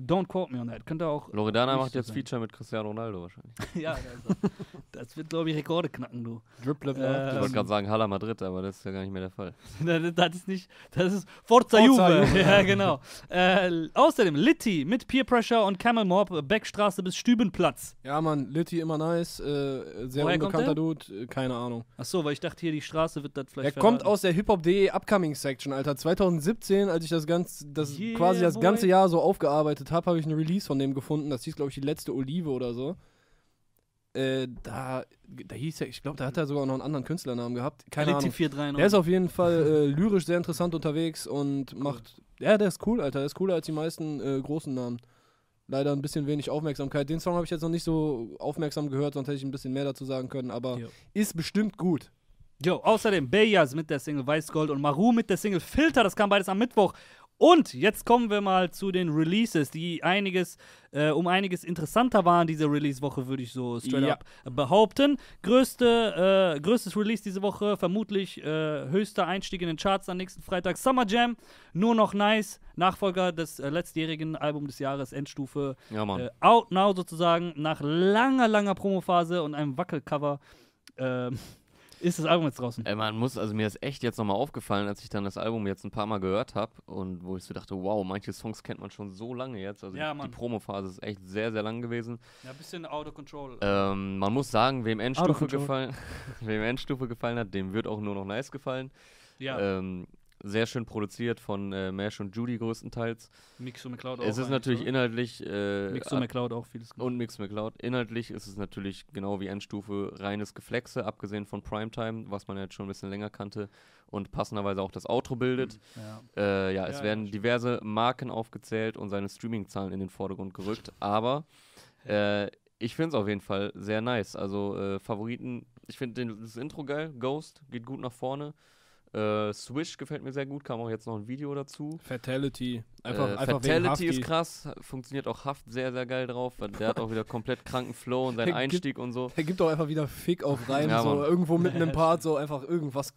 don't quote me on that. Könnte auch Loredana macht so jetzt sein. Feature mit Cristiano Ronaldo wahrscheinlich. ja, also, das wird, glaube ich, Rekorde knacken, du. Drip Level Äh, up. Ich Ähm, wollte gerade sagen Hala Madrid, aber das ist ja gar nicht mehr der Fall. Das ist nicht, das ist Forza, Forza Juve. Juve. Ja, genau. Äh, außerdem Litti mit Peer Pressure und Camel Mob, Beckstraße bis Stübenplatz. Ja, Mann, Litti immer nice. Äh, sehr Woher kommt unbekannter? Dude. Äh, keine Ahnung. Achso, weil ich dachte, hier die Straße wird das Er vielleicht. kommt verraten. aus der Hip-Hop.de Upcoming Section, Alter. 2017, als ich das, ganz, das Yeah, quasi das boy. ganze Jahr so aufgearbeitet habe, habe ich eine Release von dem gefunden. Das hieß, glaube ich, die letzte Olive oder so. Äh, da, da hieß er, ich glaube, da hat er sogar noch einen anderen Künstlernamen gehabt. Keine Ahnung. 439. Der ist auf jeden Fall äh, lyrisch sehr interessant unterwegs und macht. Ja, der ist cool, Alter. Der ist cooler als die meisten äh, großen Namen. Leider ein bisschen wenig Aufmerksamkeit. Den Song habe ich jetzt noch nicht so aufmerksam gehört, sonst hätte ich ein bisschen mehr dazu sagen können, aber Jo. ist bestimmt gut. Jo, außerdem Beyaz mit der Single Weißgold und Maru mit der Single Filter. Das kam beides am Mittwoch. Und jetzt kommen wir mal zu den Releases, die einiges, äh, um einiges interessanter waren diese Release-Woche, würde ich so straight Ja. up behaupten. Größte, äh, größtes Release diese Woche, vermutlich äh, höchster Einstieg in den Charts am nächsten Freitag. Summer Jam, nur noch nice. Nachfolger des äh, letztjährigen Album des Jahres, Endstufe. Ja, Mann. Äh, out now sozusagen, nach langer, langer Promophase und einem Wackelcover. ähm, ist das Album jetzt draußen. Ey, man muss, also mir ist echt jetzt nochmal aufgefallen, als ich dann das Album jetzt ein paar Mal gehört habe und wo ich so dachte, wow, manche Songs kennt man schon so lange jetzt. Also Ja, die. Promophase ist echt sehr, sehr lang gewesen. Ja, ein bisschen out of control. Ähm, man muss sagen, wem Endstufe gefallen, wem Endstufe gefallen hat, dem wird auch nur noch nice gefallen. ja, Ähm, sehr schön produziert von äh, Mash und Judy größtenteils. Mixo McCloud auch. es ist natürlich oder? inhaltlich äh, Mixo McCloud auch vieles gemacht. und Mix McCloud. Inhaltlich ist es natürlich genau wie Endstufe reines Geflexe, abgesehen von Primetime, was man jetzt schon ein bisschen länger kannte und passenderweise auch das Outro bildet. Ja. Äh, ja, es Ja, werden ja, diverse Marken aufgezählt und seine Streaming-Zahlen in den Vordergrund gerückt, aber äh, ich finde es auf jeden Fall sehr nice. Also äh, Favoriten, ich finde das Intro geil, Ghost geht gut nach vorne. Äh, Swish gefällt mir sehr gut, kam auch jetzt noch ein Video dazu. Fatality. Einfach, äh, einfach Fatality ist krass, funktioniert auch Haft sehr, sehr geil drauf, weil der hat auch wieder komplett kranken Flow und seinen Der gibt- Einstieg und so. Er gibt auch einfach wieder Fick auf Reim, Ja, so Mann. irgendwo mitten im Part, so einfach irgendwas,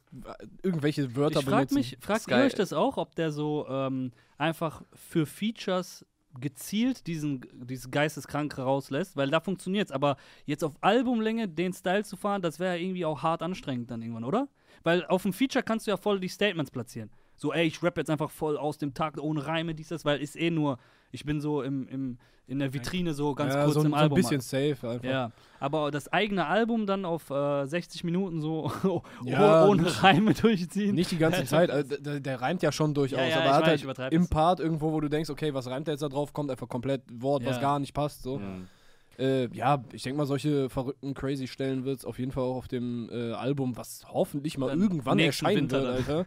irgendwelche Wörter Ich frage benutzen. mich, fragt ihr euch das auch, ob der so ähm, einfach für Features gezielt diesen, dieses Geisteskrank rauslässt, weil da funktioniert es. Aber jetzt auf Albumlänge den Style zu fahren, das wäre ja irgendwie auch hart anstrengend dann irgendwann, oder? Weil auf dem Feature kannst du ja voll die Statements platzieren. So, ey, ich rap jetzt einfach voll aus dem Tag ohne Reime, dies, das, weil ist eh nur, ich bin so im, im, in der Vitrine so ganz ja, kurz so, ein- im so ein Album. bisschen safe einfach. Ja, aber das eigene Album dann auf äh, 60 Minuten so Ja, ohne nicht- Reime durchziehen. Nicht die ganze Zeit, also, der, der reimt ja schon durchaus, Ja, ja, aber ich er hat weiß, ich halt im. Part irgendwo, wo du denkst, okay, was reimt er jetzt da drauf, kommt einfach komplett Wort, was gar nicht passt. So. Äh, ja, ich denke mal, solche verrückten, crazy Stellen wird es auf jeden Fall auch auf dem äh, Album, was hoffentlich mal Dann irgendwann erscheinen Winter wird, Alter.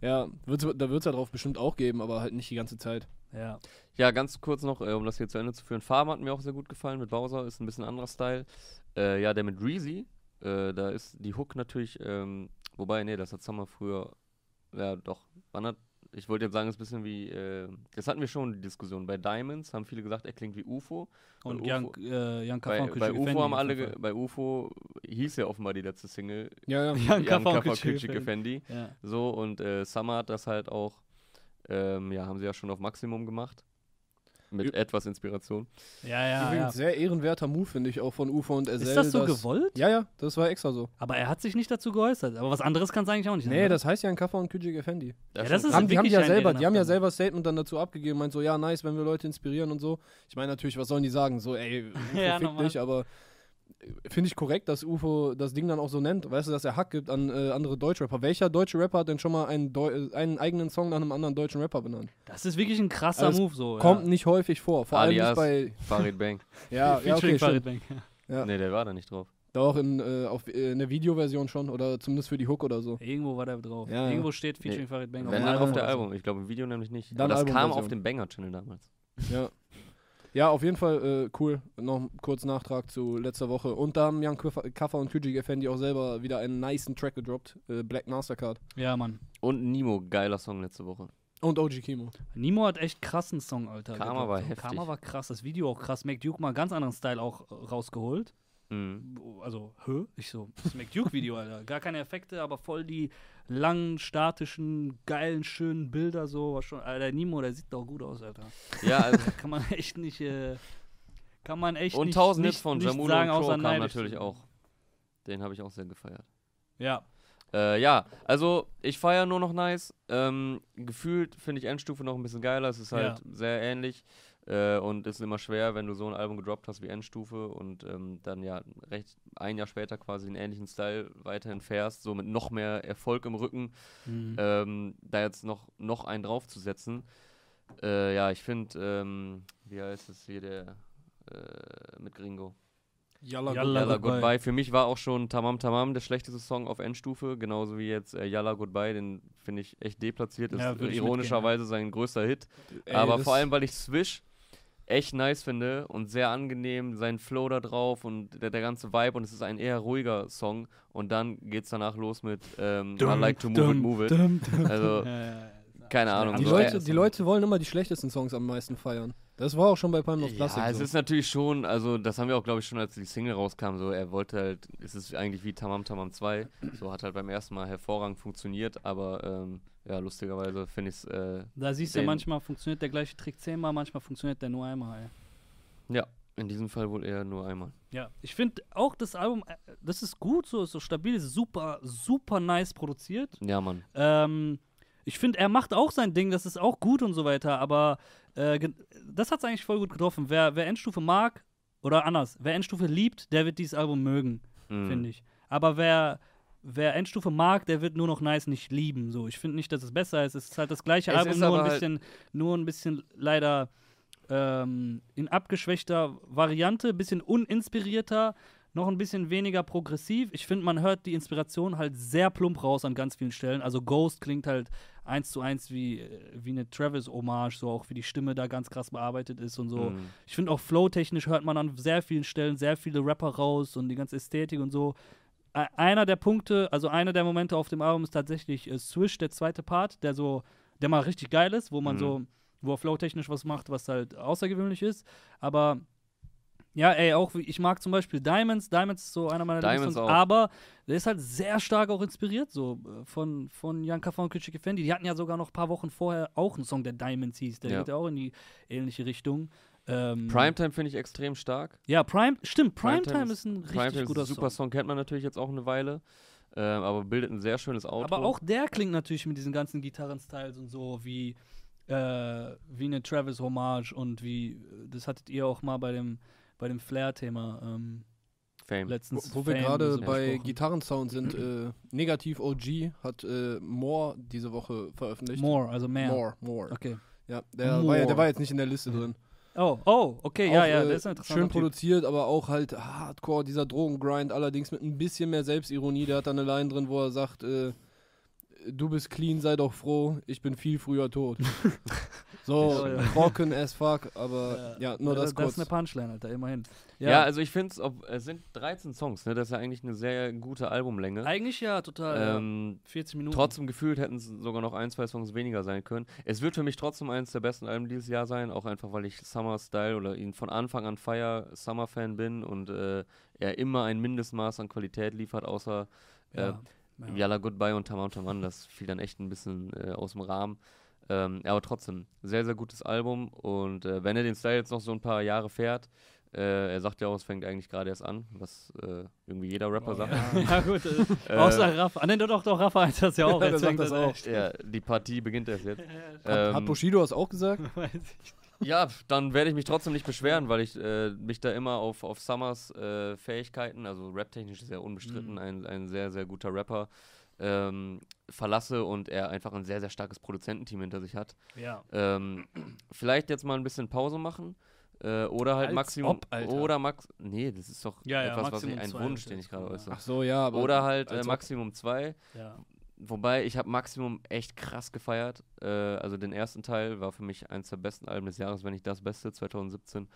Ja, wird's, da wird es ja drauf bestimmt auch geben, aber halt nicht die ganze Zeit. Ja. Ja, ganz kurz noch, äh, um das hier zu Ende zu führen. Farben hat mir auch sehr gut gefallen mit Bowser, ist ein bisschen anderer Style. Äh, ja, der mit Reezy, äh, da ist die Hook natürlich, ähm, wobei, nee, das hat Summer früher, ja doch, wann hat, ich wollte jetzt sagen, es ist ein bisschen wie, äh, das hatten wir schon die Diskussion. Bei Diamonds haben viele gesagt, er klingt wie UFO. Und Ufo- Jan, äh, Jan Bei, bei UFO haben alle, bei UFO hieß ja offenbar die letzte Single Ja, ja. Jan Jan Kafan Kaffer Küçük Effendi. Ja. So, und äh, Summer hat das halt auch, ähm, ja, haben sie ja schon auf Maximum gemacht. Mit Ü- etwas Inspiration. ja, ja, Übrigens, ja. sehr ehrenwerter Move, finde ich, auch von UFO und SL. Ist das so dass- gewollt? Ja, ja, das war extra so. Aber er hat sich nicht dazu geäußert. Aber was anderes kann es eigentlich auch nicht sein. Nee, oder? das heißt ja ein Kaffer und Küjik Effendi. Ja, das ist haben, die haben ja selber, die haben ja selber Statement dann dazu abgegeben, meint so, ja, nice, wenn wir Leute inspirieren und so. Ich meine natürlich, was sollen die sagen? So, ey, UFO Ja, fick dich, aber finde ich korrekt, dass UFO das Ding dann auch so nennt. Weißt du, dass er Hack gibt an äh, andere Deutschrapper. Welcher deutsche Rapper hat denn schon mal einen, Deu äh, einen eigenen Song nach einem anderen deutschen Rapper benannt? Das ist wirklich ein krasser Also Move so. Kommt ja. nicht häufig vor. Vor allem Alias nicht bei. Farid Bang. Ja, ja Featuring okay, Farid. Bang. Ja. Nee, der war da nicht drauf. Doch in, äh, auf, äh, in der Videoversion schon oder zumindest für die Hook oder so. Irgendwo war der drauf. Ja, ja. Irgendwo steht Featuring Farid Bang. Wenn auf Album der. Album. Ich glaube im Video nämlich nicht. Dann Aber das kam Albumversion. auf dem Banger-Channel damals. Ja. Ja, auf jeden Fall äh, cool. Noch kurz Nachtrag zu letzter Woche. Und da haben Jan Kaffer und Küjik Effendi auch selber wieder einen niceen Track gedroppt. Äh, Black Mastercard. Ja, Mann. Und Nemo, geiler Song letzte Woche. Und OG Kimo. Nimo hat echt krassen Song, Alter. Karma gedroppt. war heftig. Karma war krass. Das Video auch krass. Make Duke mal einen ganz anderen Style auch äh, rausgeholt. Mhm. Also, hä? Ich so, das Make Duke-Video, Alter. Gar keine Effekte, aber voll die langen, statischen, geilen, schönen Bilder so. Schon, Alter, Nimo, der sieht doch gut aus, Alter. Ja, also, Kann man echt nicht, äh, kann man echt und nicht, 1000 nicht, Hits von Jamulo sagen, und Crow kam natürlich auch. Den habe ich auch sehr gefeiert. Ja. Äh, ja, also ich feiere nur noch nice. Ähm, gefühlt finde ich Endstufe noch ein bisschen geiler. Es ist halt sehr ähnlich äh, und ist immer schwer, wenn du so ein Album gedroppt hast wie Endstufe und ähm, dann ja recht ein Jahr später quasi einen ähnlichen Style weiterhin fährst, so mit noch mehr Erfolg im Rücken, Mhm. ähm, da jetzt noch, noch einen draufzusetzen. Äh, ja, ich finde, ähm, wie heißt es hier, der äh, mit Gringo? Yalla, Yalla Yalla Goodbye. Goodbye. Für mich war auch schon Tamam Tamam der schlechteste Song auf Endstufe, genauso wie jetzt äh, Yalla Goodbye, den finde ich echt deplatziert. Ist Ja, ironischerweise sein größter Hit. Ey, Aber vor allem, weil ich Swish echt nice finde und sehr angenehm, sein Flow da drauf und der, der ganze Vibe und es ist ein eher ruhiger Song und dann geht's danach los mit ähm, I like to move it, move it. Also, Ja, ja, ja. keine Ahnung. Die so, Leute, die Leute wollen immer die schlechtesten Songs am meisten feiern. Das war auch schon bei Palm of Plastic Ja, es so. ist natürlich schon, also das haben wir auch, glaube ich, schon, als die Single rauskam, so er wollte halt, es ist eigentlich wie Tamam Tamam 2, so hat halt beim ersten Mal hervorragend funktioniert, aber ähm, ja, lustigerweise finde ich es, äh, Da siehst du, Den- manchmal funktioniert der gleiche Trick zehnmal, manchmal funktioniert der nur einmal. Ey. ja, in diesem Fall wohl eher nur einmal. Ja, ich finde auch das Album, äh, das ist gut, so ist so stabil, super, super nice produziert. Ja, Mann. Ähm, ich finde, er macht auch sein Ding, das ist auch gut und so weiter, aber äh, das hat es eigentlich voll gut getroffen. Wer, wer Endstufe mag, oder anders, wer Endstufe liebt, der wird dieses Album mögen, Mhm. finde ich. Aber wer, wer Endstufe mag, der wird nur noch nice nicht lieben. So, ich finde nicht, dass es besser ist. Es ist halt das gleiche Es Album, nur ein halt- bisschen, nur ein bisschen leider ähm, in abgeschwächter Variante, ein bisschen uninspirierter, noch ein bisschen weniger progressiv. Ich finde, man hört die Inspiration halt sehr plump raus an ganz vielen Stellen. Also Ghost klingt halt eins zu eins wie, äh, wie eine Travis-Hommage, so auch wie die Stimme da ganz krass bearbeitet ist und so. Mhm. Ich finde auch flow-technisch hört man an sehr vielen Stellen sehr viele Rapper raus und die ganze Ästhetik und so. E- Einer der Punkte, also einer der Momente auf dem Album ist tatsächlich äh, Swish, der zweite Part, der so, der mal richtig geil ist, wo man Mhm. so, wo er flow-technisch was macht, was halt außergewöhnlich ist. Aber ja, ey, auch ich mag zum Beispiel Diamonds. Diamonds ist so einer meiner Diamonds Lieblingssongs, auch. aber der ist halt sehr stark auch inspiriert, so äh, von, von Jan Kaffer und Küçük Effendi. Die hatten ja sogar noch ein paar Wochen vorher auch einen Song, der Diamonds hieß. Der Ja. geht ja auch in die ähnliche Richtung. Ähm, Primetime finde ich extrem stark. ja, Prime, stimmt, Primetime, Primetime ist ein richtig Primetime guter ist ein super Song. Song, kennt man natürlich jetzt auch eine Weile, äh, aber bildet ein sehr schönes Outro. Aber auch der klingt natürlich mit diesen ganzen Gitarrenstyles und so wie, äh, wie eine Travis-Hommage und wie, das hattet ihr auch mal bei dem, bei dem Flair-Thema ähm, Fame. Wo, letztens. wo wir Fame gerade so bei. Gitarrensound sind, äh, Negativ OG hat äh, More diese Woche veröffentlicht. More, also mehr. More, More. Okay. Ja, der war, ja, der More. war jetzt nicht in der Liste drin. Oh, oh, okay, ja, Auch, ja, äh, der ist ein interessanter Schön Typ. produziert, aber auch halt hardcore, dieser Drogengrind, allerdings mit ein bisschen mehr Selbstironie. Der hat da eine Line drin, wo er sagt, äh, du bist clean, sei doch froh, ich bin viel früher tot. So, Ja, ja. trocken as fuck, aber ja, nur das, das kurz. ist eine Punchline, Alter, immerhin. Ja, also ich finde es, es sind 13 Songs, ne? Das ist ja eigentlich eine sehr gute Albumlänge. eigentlich ja, total. ja. Ähm, 40 Minuten. Trotzdem gefühlt hätten es sogar noch ein, zwei Songs weniger sein können. Es wird für mich trotzdem eines der besten Alben dieses Jahr sein, auch einfach, weil ich Summer Style oder ihn von Anfang an feier, Summer-Fan bin und äh, er immer ein Mindestmaß an Qualität liefert, außer äh, ja. ja. Yalla Goodbye und Tamam Tamam, das fiel dann echt ein bisschen äh, aus dem Rahmen. Ähm, aber trotzdem, sehr, sehr gutes Album und äh, wenn er den Style jetzt noch so ein paar Jahre fährt, äh, er sagt ja auch, es fängt eigentlich gerade erst an, was äh, irgendwie jeder Rapper sagt. Ja, ja, gut. Äh, Äh, außer Rafa. Ah, nee, doch, doch, Rafa hat das ja auch. Ja, jetzt sagt fängt das auch. Ja, die Partie beginnt erst jetzt. Hat, hat Ähm, Bushido das auch gesagt? Weiß ich. Ja, dann werde ich mich trotzdem nicht beschweren, weil ich äh, mich da immer auf, auf Summers äh, Fähigkeiten, also raptechnisch ist er unbestritten, Mhm. ein, ein sehr, sehr guter Rapper, ähm, verlasse und er einfach ein sehr, sehr starkes Produzententeam hinter sich hat. Ja. Ähm, vielleicht jetzt mal ein bisschen Pause machen. Äh, oder halt Als Maximum. ob, Alter. Oder Max. Nee, das ist doch Ja, ja, etwas, was ich ein Wunsch, den ich gerade gut, äußere. Ach so, ja, aber. Oder halt äh. Maximum 2. ja. Wobei, ich habe Maximum echt krass gefeiert. Äh, also den ersten Teil war für mich eines der besten Alben des Jahres, wenn nicht das Beste, 2017.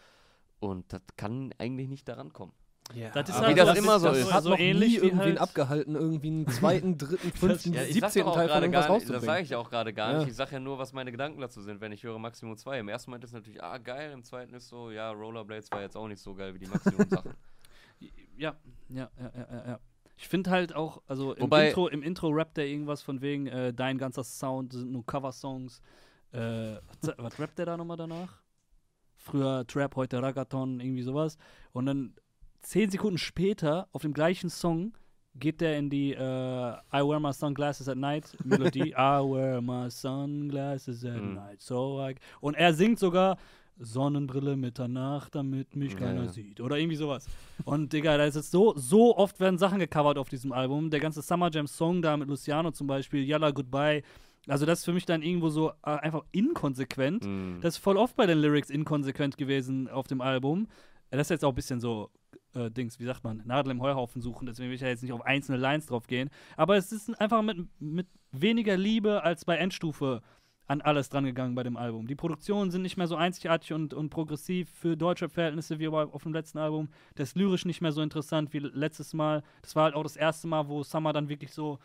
Und das kann eigentlich nicht daran kommen. Ja, Das ist aber halt wie das, so- immer so das ist. hat so noch ähnlich nie irgendwen halt- abgehalten, irgendwie einen zweiten, dritten, fünften, Ja, siebzehnten Teil von gerade irgendwas nicht, das sage ich auch gerade gar Ja. nicht. Ich sage ja nur, was meine Gedanken dazu sind, wenn ich höre Maximum 2. Im ersten Moment ist natürlich, ah geil, im zweiten ist so, ja, Rollerblades war jetzt auch nicht so geil wie die Maximum-Sachen. Ja, ja, ja, ja, ja, ja. Ich finde halt auch, also im Wobei- Intro, im Intro rappt er irgendwas von wegen, äh, dein ganzer Sound sind nur Cover-Songs. Äh, was, was rappt der da nochmal danach? Früher Trap, heute Ragaton, irgendwie sowas. Und dann zehn Sekunden später, auf dem gleichen Song, geht der in die äh, I wear my sunglasses at night Melodie. I wear my sunglasses at Mhm. night. So I und er singt sogar Sonnenbrille Mitternacht, damit mich keiner ja. sieht. Oder irgendwie sowas. Und Digga, da ist jetzt so, so oft werden Sachen gecovert auf diesem Album. Der ganze Summer Jam Song da mit Luciano zum Beispiel, Yalla Goodbye. Also das ist für mich dann irgendwo so äh, einfach inkonsequent. Mm. Das ist voll oft bei den Lyrics inkonsequent gewesen auf dem Album. Das ist jetzt auch ein bisschen so, äh, Dings, wie sagt man, Nadel im Heuhaufen suchen, deswegen will ich ja jetzt nicht auf einzelne Lines drauf gehen. Aber es ist einfach mit, mit weniger Liebe als bei Endstufe an alles dran gegangen bei dem Album. Die Produktionen sind nicht mehr so einzigartig und, und progressiv für deutsche Verhältnisse wie auf dem letzten Album. Das ist lyrisch nicht mehr so interessant wie letztes Mal. Das war halt auch das erste Mal, wo Summer dann wirklich so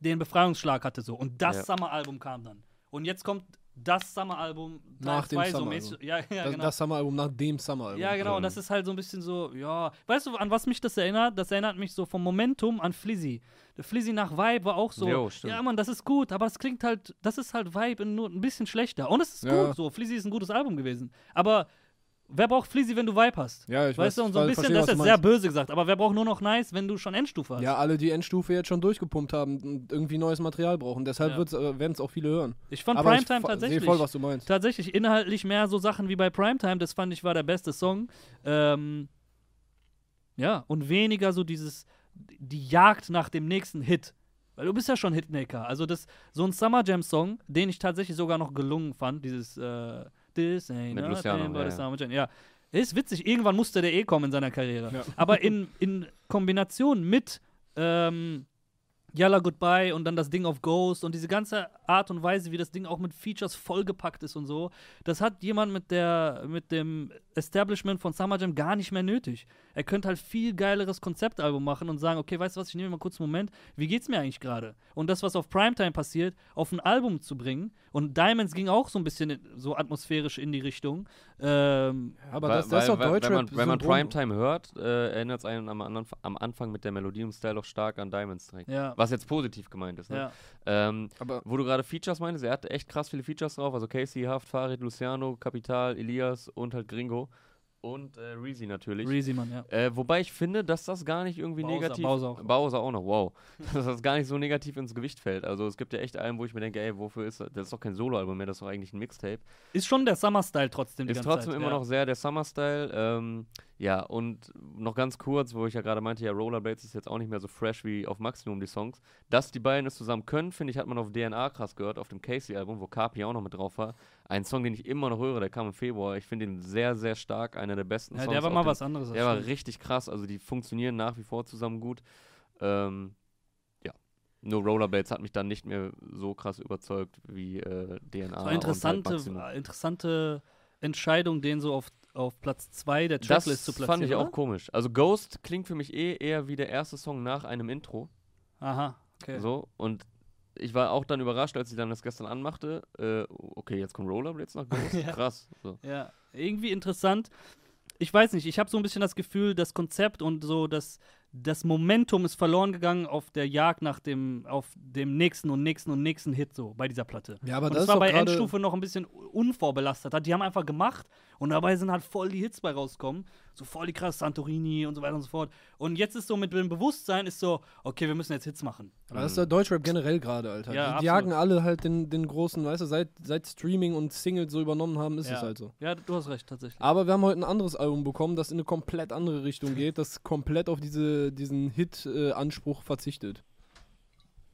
den Befreiungsschlag hatte so. Und das Ja. Summer-Album kam dann. Und jetzt kommt das Summer-Album Nach dem zwei so mäßig. Ja, ja, das, genau. das Summer-Album nach dem Summer-Album. Ja, genau, und das ist halt so ein bisschen so, ja. Weißt du, an was mich das erinnert? Das erinnert mich so vom Momentum an Flizzy. Der Flizzy nach Vibe war auch so, Jo, ja, Mann, das ist gut, aber das klingt halt, das ist halt Vibe in nur ein bisschen schlechter. Und es ist Ja. gut so. Flizzy ist ein gutes Album gewesen. Aber wer braucht Flizzy, wenn du Vibe hast? Ja, ich weißt du, und so ein bisschen, das ist jetzt sehr böse gesagt, aber wer braucht nur noch Nice, wenn du schon Endstufe hast? Ja, alle, die Endstufe jetzt schon durchgepumpt haben und irgendwie neues Material brauchen. Deshalb Ja. äh, werden es auch viele hören. Ich fand Aber Primetime ich tatsächlich. voll, was du meinst. tatsächlich inhaltlich mehr so Sachen wie bei Primetime. Das fand ich war der beste Song. Ähm, ja, und weniger so dieses, die Jagd nach dem nächsten Hit. Weil du bist ja schon Hitmaker. Also das, so ein Summer Jam Song, den ich tatsächlich sogar noch gelungen fand, dieses äh, This ain't Mit nothing but a ja, ja. Summer Jam. Ja, ist witzig. Irgendwann musste der eh kommen in seiner Karriere. Ja. Aber in, in Kombination mit ähm, Yalla Goodbye und dann das Ding auf Ghost und diese ganze Art und Weise, wie das Ding auch mit Features vollgepackt ist und so, das hat jemand mit der mit dem Establishment von Summer Jam gar nicht mehr nötig. Er könnte halt viel geileres Konzeptalbum machen und sagen, okay, weißt du was, ich nehme mal kurz einen Moment, wie geht's mir eigentlich gerade? Und das, was auf Primetime passiert, auf ein Album zu bringen. Und Diamonds ging auch so ein bisschen so atmosphärisch in die Richtung. Ähm, Aber Weil- das, das ist weil- doch weil- Deutschrap. Wenn man, wenn man. Primetime hört, äh, erinnert es einen am, am Anfang mit der Melodie und Style auch stark an Diamonds direkt. ja. Was jetzt positiv gemeint ist. Ne? Ja. Ähm, Aber wo du gerade Features meintest, er hatte echt krass viele Features drauf. Also Casey, Haft, Farid, Luciano, Capital, Elias und halt Gringo. Und äh, Reezy natürlich. Reezy, Mann, ja. Äh, wobei ich finde, dass das gar nicht irgendwie Bowser, negativ. Bowser auch. Bowser auch noch, wow. dass das gar nicht so negativ ins Gewicht fällt. Also es gibt ja echt Alben, wo ich mir denke, ey, wofür ist das? Das ist doch kein Soloalbum mehr, das ist doch eigentlich ein Mixtape. Ist schon der Summer-Style trotzdem die Ist ganze trotzdem Zeit. immer ja. noch sehr der Summer-Style. Ähm, ja, und noch ganz kurz, wo ich ja gerade meinte, ja, Rollerblades ist jetzt auch nicht mehr so fresh wie auf Maximum die Songs. Dass die beiden es zusammen können, finde ich, hat man auf DNA krass gehört, auf dem Casey-Album, wo Carpi auch noch mit drauf war. Ein Song, den ich immer noch höre, der kam im Februar. Ich finde ihn sehr, sehr stark, einer der besten Ja, Songs. der war mal dem- was anderes. Der war stimmt. richtig krass, also die funktionieren nach wie vor zusammen gut. Ähm, ja, Nur Rollerblades hat mich dann nicht mehr so krass überzeugt wie äh, DNA. War interessante, und halt interessante Entscheidung, den so auf, auf Platz 2 der Das Tracklist zu platzieren. fand ich auch oder? komisch. Also Ghost klingt für mich eh eher wie der erste Song nach einem Intro. Aha, okay. So, und ich war auch dann überrascht, als ich dann das gestern anmachte. Äh, okay, jetzt kommt Rollerblades nach Ghost. Ja. Krass. So. Ja, irgendwie interessant. Ich weiß nicht, ich habe so ein bisschen das Gefühl, das Konzept und so das, das Momentum ist verloren gegangen auf der Jagd nach dem, auf dem nächsten und nächsten und nächsten Hit so bei dieser Platte. Ja, aber und das das war bei Endstufe noch ein bisschen unvorbelastet. Die haben einfach gemacht und dabei sind halt voll die Hits bei rausgekommen. So voll die krass Santorini und so weiter und so fort. Und jetzt ist so mit dem Bewusstsein ist so, okay, wir müssen jetzt Hits machen. Aber das ist der Deutschrap generell gerade, Alter. Ja, die, die absolut. jagen alle halt den, den großen, weißt du, seit, seit Streaming und Singles so übernommen haben, ist Ja. es halt so. Ja, du hast recht, tatsächlich. Aber wir haben heute ein anderes Album bekommen, das in eine komplett andere Richtung geht, das komplett auf diese, diesen Hit-Anspruch verzichtet.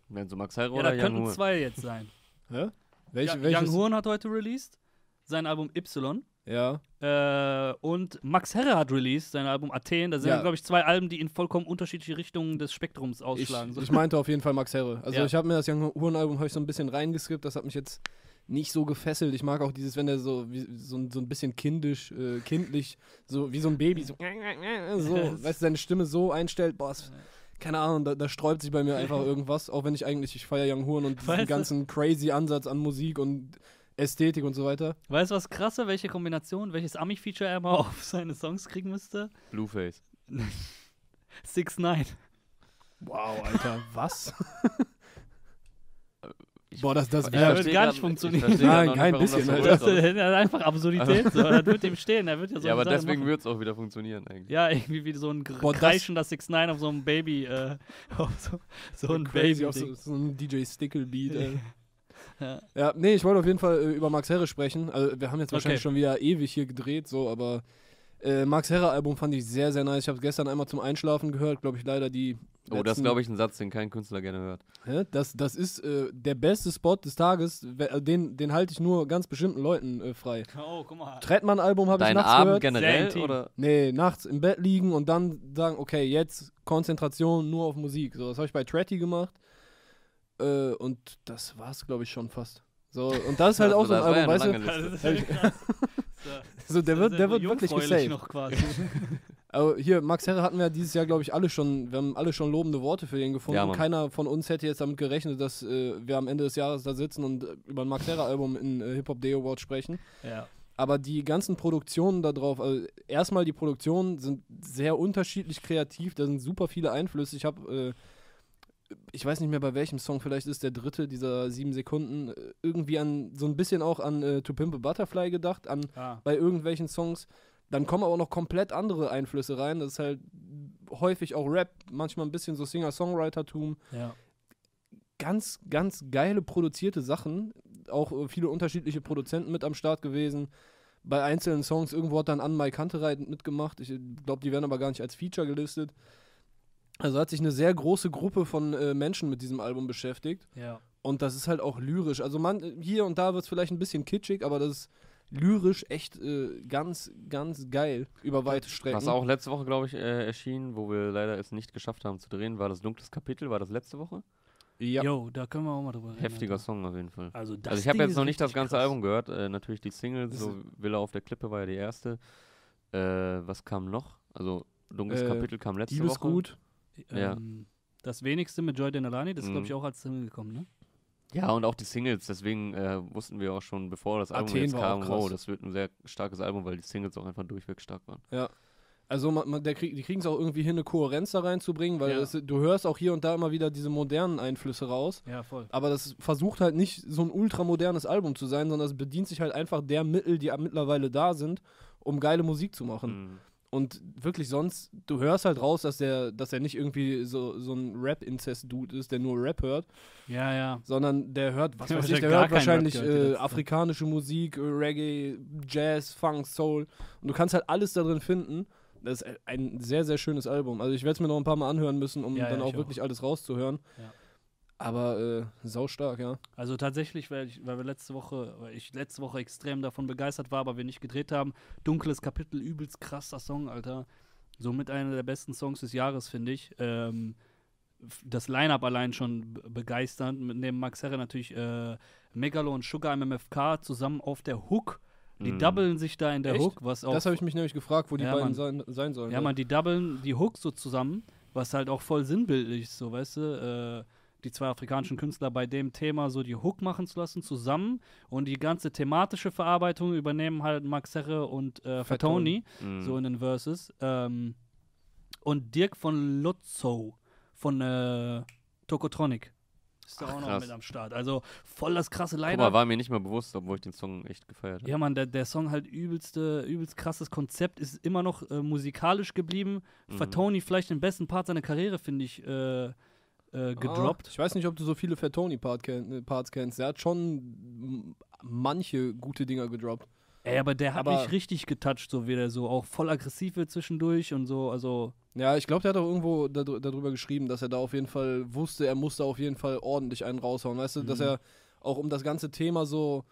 Wenn so Max Herre Ja, oder da könnten zwei jetzt sein. Hä? Welche, ja, welches? Young Horn hat heute released sein Album Y. Ja. Äh, und Max Herre hat released sein Album Athen. Da sind, Ja. glaube ich, zwei Alben, die in vollkommen unterschiedliche Richtungen des Spektrums Ich, ausschlagen. So. ich meinte auf jeden Fall Max Herre. Also Ja. ich habe mir das Young Horn-Album hab ich so ein bisschen reingeskippt, das hat mich jetzt nicht so gefesselt. Ich mag auch dieses, wenn der so, wie, so, ein- so ein bisschen kindisch, äh, kindlich, so wie so ein Baby, so, so weißt du, seine Stimme so einstellt, boah, es- keine Ahnung, da, da sträubt sich bei mir einfach irgendwas, auch wenn ich eigentlich, ich feiere Young Horn und diesen Weißt du- ganzen crazy Ansatz an Musik und Ästhetik und so weiter. Weißt du, was krasser, welche Kombination, welches Ami-Feature er mal auf seine Songs kriegen müsste? Blueface. 6 9 Wow, Alter, was? Ich- Boah, das, das ich Ja, wird gar nicht funktionieren. Nein, nicht, kein bisschen, das Alter. Das ist, einfach Absurdität. so. Das wird ihm stehen. Er wird ja so Ja, aber Sachen deswegen wird es auch wieder funktionieren eigentlich. Ja, irgendwie wie so ein Boah, das- kreischender 6 9 auf so einem Baby. Äh, auf so, so ein crazy Baby. auf so, so ein DJ Stickle-Beat, ey. Ja. Ja, nee, ich wollte auf jeden Fall äh, über Max Herre sprechen. Also, wir haben jetzt wahrscheinlich Okay. schon wieder ewig hier gedreht, so, aber äh, Max Herre Album fand ich sehr, sehr nice. Ich habe es gestern einmal zum Einschlafen gehört, glaube ich, leider die. Oh, das ist, glaube ich, ein Satz, den kein Künstler gerne hört. Das, das ist äh, der beste Spot des Tages. Äh, Den, den halte ich nur ganz bestimmten Leuten äh, frei. Oh, guck mal. Trettmann-Album habe ich nachts Abend gehört. Generell oder? Nee, nachts im Bett liegen und dann sagen, okay, jetzt Konzentration nur auf Musik. So, das habe ich bei Tretty gemacht. Äh, und das war's, glaube ich, schon fast. So, und das ist halt Also, auch so ein das war ja Album, weißt du? So, der wird, der wird wirklich gesaved. noch quasi. Aber hier, Max Herre hatten wir dieses Jahr, glaube ich, alle schon, wir haben alle schon lobende Worte für ihn gefunden. Ja. Keiner von uns hätte jetzt damit gerechnet, dass äh, wir am Ende des Jahres da sitzen und über ein Max Herre-Album in äh, Hip Hop Day Award sprechen. ja. Aber die ganzen Produktionen da drauf, also erstmal die Produktionen sind sehr unterschiedlich kreativ, da sind super viele Einflüsse. Ich habe, äh, ich weiß nicht mehr bei welchem Song, vielleicht ist der dritte dieser sieben Sekunden, äh, irgendwie an so ein bisschen auch an äh, To Pimp a Butterfly gedacht, an Ah. bei irgendwelchen Songs. Dann kommen aber noch komplett andere Einflüsse rein. Das ist halt häufig auch Rap, manchmal ein bisschen so Singer-Songwriter-Tum. ja. Ganz, ganz geile produzierte Sachen. Auch äh, viele unterschiedliche Produzenten mit am Start gewesen. Bei einzelnen Songs, irgendwo hat dann An Mike Kantereit mitgemacht. Ich glaube, die werden aber gar nicht als Feature gelistet. Also hat sich eine sehr große Gruppe von äh, Menschen mit diesem Album beschäftigt. Ja. Und das ist halt auch lyrisch. Also man, hier und da wird es vielleicht ein bisschen kitschig, aber das ist lyrisch echt äh, ganz, ganz geil über weite Strecken. Was auch letzte Woche, glaube ich, äh, erschien, wo wir leider es nicht geschafft haben zu drehen, war das Dunkles Kapitel. War das letzte Woche? ja. Jo, da können wir auch mal drüber reden. Heftiger Alter. Song auf jeden Fall. Also, das also ich habe jetzt noch nicht das ganze krass. Album gehört. Äh, natürlich die Singles, so Villa auf der Klippe war ja die erste. Äh, was kam noch? Also Dunkles Äh, Kapitel kam letzte Liebes Woche. gut. Ja. Ähm, das wenigste mit Joy Denalani, das ist, glaube Mhm. ich, auch als Single gekommen, ne? Ja, und auch die Singles, deswegen äh, wussten wir auch schon, bevor das Album Athen jetzt kam, wow, das wird ein sehr starkes Album, weil die Singles auch einfach durchweg stark waren. Also man, man, der krieg, die kriegen es auch irgendwie hin, eine Kohärenz da reinzubringen, weil Ja. das, du hörst auch hier und da immer wieder diese modernen Einflüsse raus. Ja, voll. Aber das versucht halt nicht so ein ultramodernes Album zu sein, sondern es bedient sich halt einfach der Mittel, die mittlerweile da sind, um geile Musik zu machen. Mhm. Und wirklich sonst, du hörst halt raus, dass der, dass er nicht irgendwie so, so ein Rap-Inzest-Dude ist, der nur Rap hört, Ja, ja. sondern der hört, was weiß der ich, der gar hört wahrscheinlich gehört äh, afrikanische Musik, äh, Reggae, Jazz, Funk, Soul. Und du kannst halt alles da drin finden. Das ist ein sehr, sehr schönes Album. Also ich werde es mir noch ein paar Mal anhören müssen, um Ja, dann ja, auch ich wirklich alles rauszuhören. Ja. Aber äh, sau stark, ja. Also tatsächlich, weil, ich, weil wir letzte Woche, weil ich letzte Woche extrem davon begeistert war, aber wir nicht gedreht haben. Dunkles Kapitel, übelst krasser Song, Alter. Somit einer der besten Songs des Jahres, finde ich. Ähm, das Line-Up allein schon be- begeisternd. Mit neben Max Herre natürlich äh, Megalo und Sugar MMFK zusammen auf der Hook. Die Mhm. doublen sich da in der Echt? Hook, was auch. Das habe ich mich nämlich gefragt, wo die Ja, beiden sein, sein sollen. ja, man, die doublen die Hook so zusammen, was halt auch voll sinnbildlich ist, so, weißt du, äh, die zwei afrikanischen Künstler bei dem Thema so die Hook machen zu lassen, zusammen und die ganze thematische Verarbeitung übernehmen halt Max Herre und äh, Fat Fatoni, Mhm. so in den Verses. Ähm, und Dirk von Lotso von äh, Tokotronic ist da Ach, auch noch krass. mit am Start. Also voll das krasse mal, Line-Up. war mir nicht mal bewusst, obwohl ich den Song echt gefeiert habe. Ja, Mann, der, der Song halt übelste, übelst krasses Konzept, ist immer noch äh, musikalisch geblieben. Mhm. Fatoni vielleicht den besten Part seiner Karriere, finde ich, äh, äh, gedroppt. Ah, ich weiß nicht, ob du so viele Fatoni-Parts Parts kennst. Der hat schon manche gute Dinger gedroppt. Ey, aber der hat Aber- mich richtig getoucht, so wie der so auch voll aggressiv wird zwischendurch und so, also Ja, ich glaube, der hat auch irgendwo darüber geschrieben, dass er da auf jeden Fall wusste, er musste auf jeden Fall ordentlich einen raushauen. Weißt du, dass Mhm. er auch um das ganze Thema so.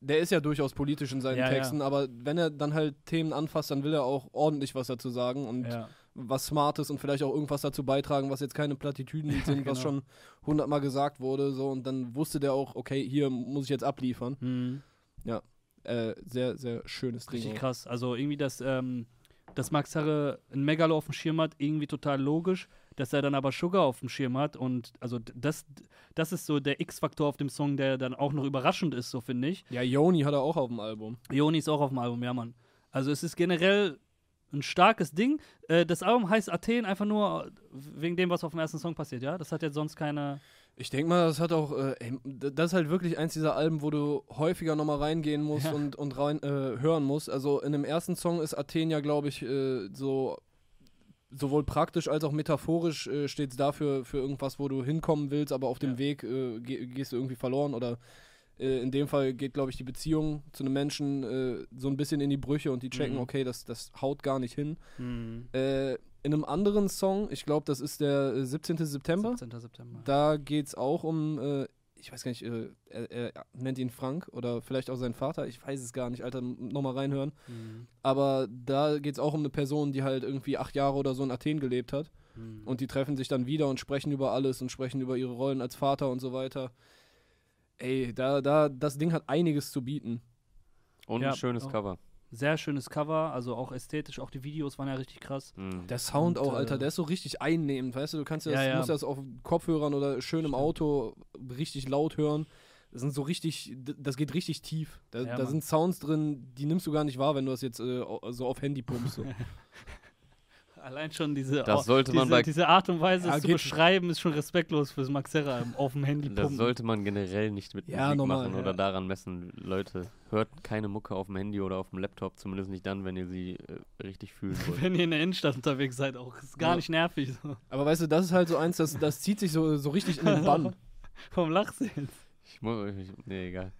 Der ist ja durchaus politisch in seinen Ja, ja. Texten, aber wenn er dann halt Themen anfasst, dann will er auch ordentlich was dazu sagen und ja. Was Smartes und vielleicht auch irgendwas dazu beitragen, was jetzt keine Plattitüden sind, was Genau. schon hundertmal gesagt wurde. So, und dann wusste der auch, okay, hier muss ich jetzt abliefern. Mhm. Äh, sehr, sehr schönes Ding. Richtig krass. Also irgendwie, dass, ähm, dass Max Herre ein Megalo auf dem Schirm hat, irgendwie total logisch. Dass er dann aber Sugar auf dem Schirm hat und also das, das ist so der X-Faktor auf dem Song, der dann auch noch überraschend ist, so finde ich. Ja, Yoni hat er auch auf dem Album. Joni ist auch auf dem Album, ja, Mann. Also es ist generell ein starkes Ding. Äh, das Album heißt Athen einfach nur wegen dem, was auf dem ersten Song passiert, ja? Das hat jetzt sonst keine. Ich denke mal, das hat auch, äh, ey, das ist halt wirklich eins dieser Alben, wo du häufiger nochmal reingehen musst Ja. und, und rein, äh, hören musst. Also in dem ersten Song ist Athen ja, glaube ich, äh, so sowohl praktisch als auch metaphorisch äh, steht es dafür für irgendwas, wo du hinkommen willst, aber auf dem Ja. Weg äh, geh, gehst du irgendwie verloren oder äh, in dem Fall geht, glaube ich, die Beziehung zu einem Menschen äh, so ein bisschen in die Brüche und die checken, Mhm. okay, das, das haut gar nicht hin. Hm, Äh, in einem anderen Song, ich glaube, das ist der äh, 17. September, 17. September. da geht es auch um, äh, ich weiß gar nicht, äh, er, er nennt ihn Frank oder vielleicht auch sein Vater, ich weiß es gar nicht, Alter, nochmal reinhören. Hm, Aber da geht es auch um eine Person, die halt irgendwie acht Jahre oder so in Athen gelebt hat. hm. Und die treffen sich dann wieder und sprechen über alles und sprechen über ihre Rollen als Vater und so weiter. Ey, da, da, das Ding hat einiges zu bieten. Und Ja, ein schönes auch. Cover. Sehr schönes Cover, also auch ästhetisch, auch die Videos waren ja richtig krass. Mhm. Der Sound Und, auch, Alter, äh, der ist so richtig einnehmend, weißt du, du kannst das, Ja, ja. musst das auf Kopfhörern oder schön im. Auto richtig laut hören. Das sind so richtig, das geht richtig tief. Da, Ja, da sind Sounds drin, die nimmst du gar nicht wahr, wenn du das jetzt äh, so auf Handy pumpst. So. Allein schon diese, Das sollte man diese, bei- diese Art und Weise Ja, es zu beschreiben, ist schon respektlos fürs Max Herre auf dem Handy Das pumpen. sollte man generell nicht mit Ja, Musik normal, machen ja. oder daran messen. Leute, hört keine Mucke auf dem Handy oder auf dem Laptop, zumindest nicht dann, wenn ihr sie äh, richtig fühlen wollt. Wenn ihr in der Innenstadt unterwegs seid, auch. Ist gar Ja. nicht nervig. So. Aber weißt du, das ist halt so eins, das, das zieht sich so, so richtig in den Bann. Vom Lachsehen. Ich muss, ich, nee, egal.